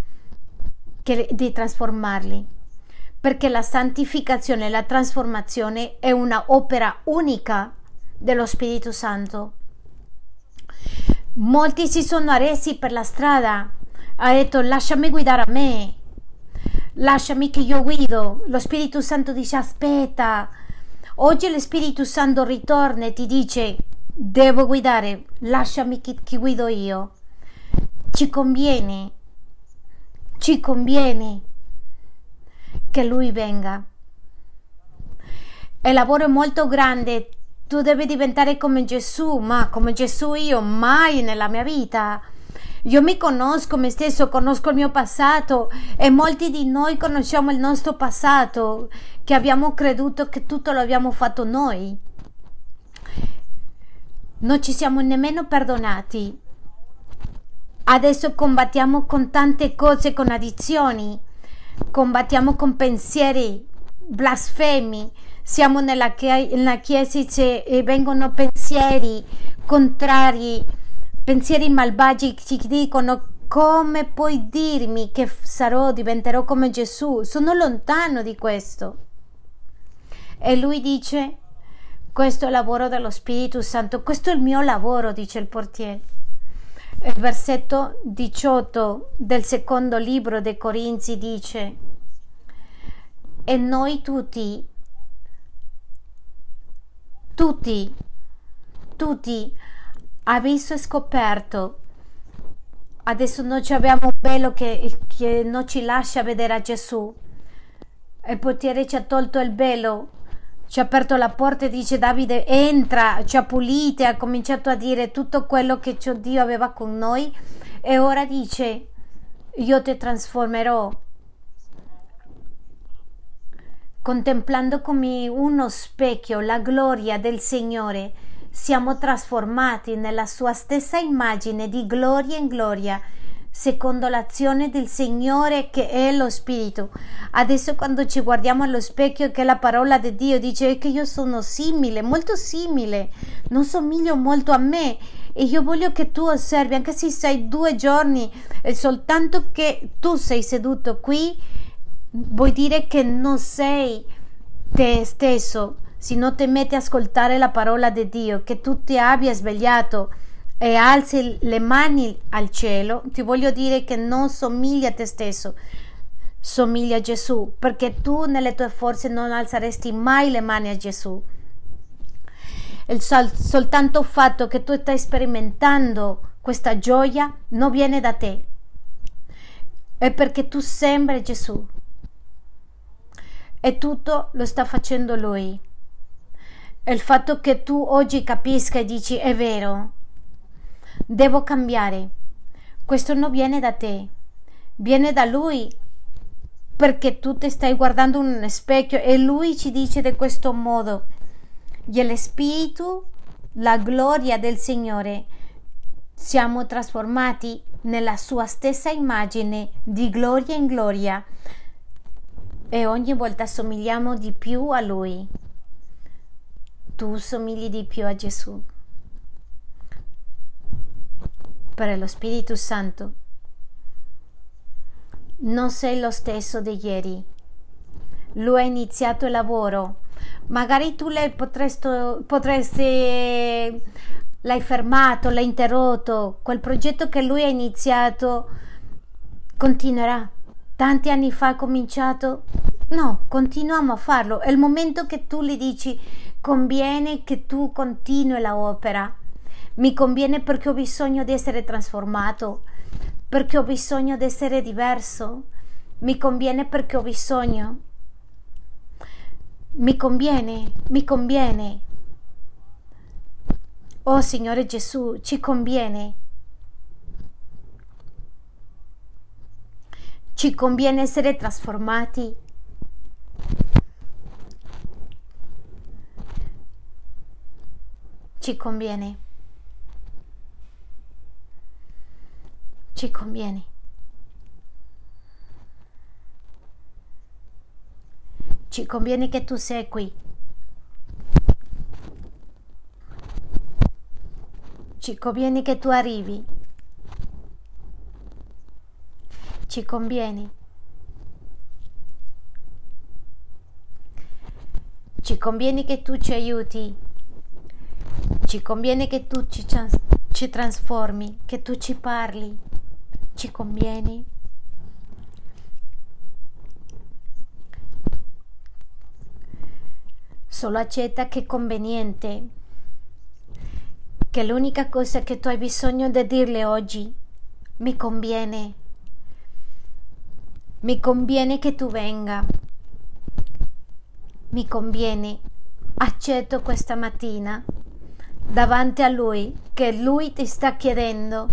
che, di trasformarli. Perché la santificazione e la trasformazione è una opera unica dello Spirito Santo. Molti si sono arresi per la strada, ha detto lasciami guidare a me, lasciami che io guido. Lo Spirito Santo dice aspetta. Oggi lo Spirito Santo ritorna e ti dice devo guidare, lasciami che, che guido io. Ci conviene, ci conviene che lui venga. Il lavoro è molto grande, tu devi diventare come Gesù, ma come Gesù io mai nella mia vita. Io mi conosco me stesso, conosco il mio passato e molti di noi conosciamo il nostro passato, che abbiamo creduto che tutto lo abbiamo fatto noi. Non ci siamo nemmeno perdonati. Adesso combattiamo con tante cose, con addizioni, combattiamo con pensieri blasfemi. Siamo nella, chiesa e vengono pensieri contrari pensieri malvagi ti dicono come puoi dirmi che sarò, diventerò come Gesù? Sono lontano di questo. E lui dice, questo è il lavoro dello Spirito Santo, questo è il mio lavoro, dice il portiere. Il versetto 18 del secondo libro dei Corinzi dice, e noi tutti, tutti, tutti ha visto e scoperto. Adesso noi abbiamo un velo che, che non ci lascia vedere a Gesù. Il portiere ci ha tolto il velo, ci ha aperto la porta e dice Davide entra, ci ha pulite, ha cominciato a dire tutto quello che Dio aveva con noi e ora dice io ti trasformerò contemplando come uno specchio la gloria del Signore siamo trasformati nella sua stessa immagine di gloria in gloria, secondo l'azione del Signore che è lo Spirito. Adesso quando ci guardiamo allo specchio che la parola di Dio dice che io sono simile, molto simile, non somiglio molto a me e io voglio che tu osservi, anche se sei due giorni, e soltanto che tu sei seduto qui, vuol dire che non sei te stesso, non ti metti a ascoltare la parola di Dio, che tu ti abbia svegliato e alzi le mani al cielo, ti voglio dire che non somiglia a te stesso, somiglia a Gesù, perché tu nelle tue forze non alzeresti mai le mani a Gesù. Il sol- soltanto fatto che tu stai sperimentando questa gioia non viene da te, è perché tu sembri Gesù e tutto lo sta facendo Lui il fatto che tu oggi capisca e dici è vero, devo cambiare. Questo non viene da te, viene da lui perché tu ti stai guardando in un specchio e lui ci dice di questo modo. E lo Spirito, la gloria del Signore, siamo trasformati nella sua stessa immagine di gloria in gloria e ogni volta somigliamo di più a Lui tu somigli di più a Gesù. Per lo Spirito Santo non sei lo stesso di ieri. Lui ha iniziato il lavoro. Magari tu potresti, potresti l'hai fermato, l'hai interrotto. Quel progetto che lui ha iniziato continuerà. Tanti anni fa ha cominciato. No, continuiamo a farlo. È il momento che tu gli dici conviene che tu continui la opera. Mi conviene perché ho bisogno di essere trasformato, perché ho bisogno di essere diverso. Mi conviene perché ho bisogno. Mi conviene, mi conviene. Oh Signore Gesù, ci conviene. Ci conviene essere trasformati ci conviene. Ci conviene. Ci conviene che tu sei qui. Ci conviene che tu arrivi. Ci conviene. Ci conviene che tu ci aiuti ci conviene che tu ci, ci trasformi, che tu ci parli. Ci conviene. Solo accetta che è conveniente, che l'unica cosa che tu hai bisogno di dirle oggi mi conviene. Mi conviene che tu venga. Mi conviene. Accetto questa mattina davanti a lui che lui ti sta chiedendo.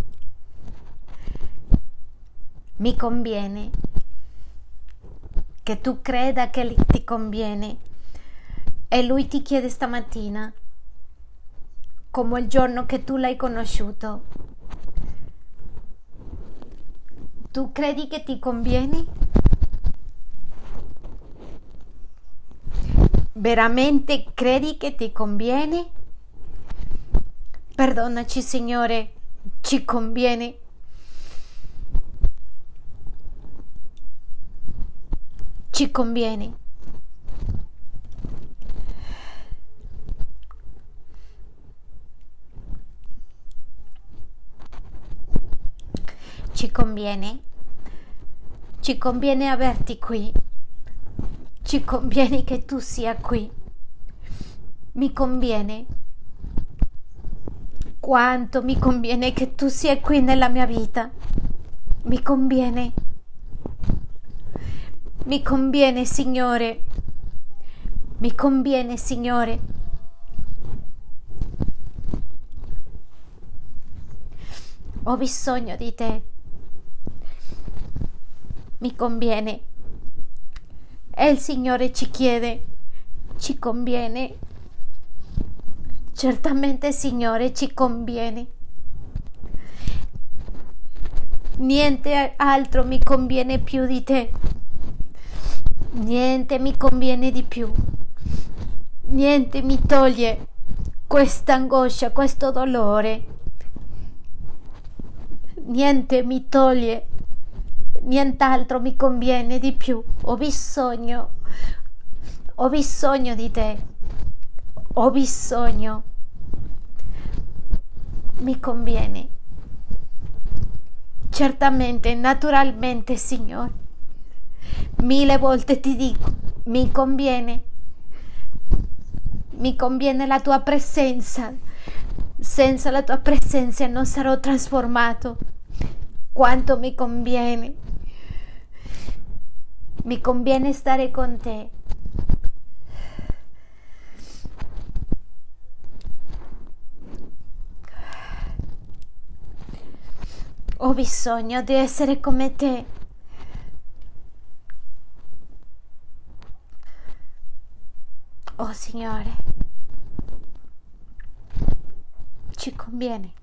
Mi conviene che tu creda che ti conviene e lui ti chiede stamattina come il giorno che tu l'hai conosciuto. Tu credi che ti conviene? Veramente credi che ti conviene? Perdonaci, Signore, ci conviene. Ci conviene. Ci conviene. Ci conviene averti qui. Ci conviene che tu sia qui. Mi conviene. Quanto mi conviene che tu sia qui nella mia vita. Mi conviene. Mi conviene, Signore. Mi conviene, Signore. Ho bisogno di te mi conviene. E il Signore ci chiede, ci conviene. Certamente, Signore, ci conviene. Niente altro mi conviene più di te. Niente mi conviene di più. Niente mi toglie questa angoscia, questo dolore. Niente mi toglie nient'altro mi conviene di più. Ho bisogno, ho bisogno di te, ho bisogno, mi conviene. Certamente, naturalmente, Signore. Mille volte ti dico, mi conviene, mi conviene la tua presenza. Senza la tua presenza non sarò trasformato. Quanto mi conviene mi conviene stare con te. Ho bisogno di essere come te. Oh Signore, ci conviene.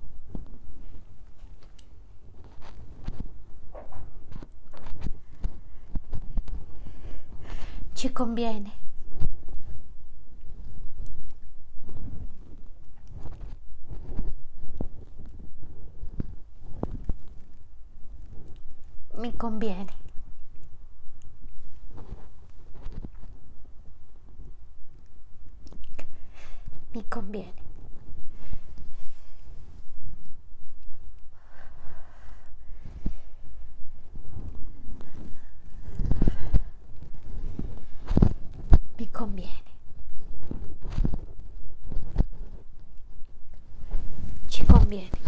ci conviene. mi conviene. Mi conviene. Conviene. Ci conviene.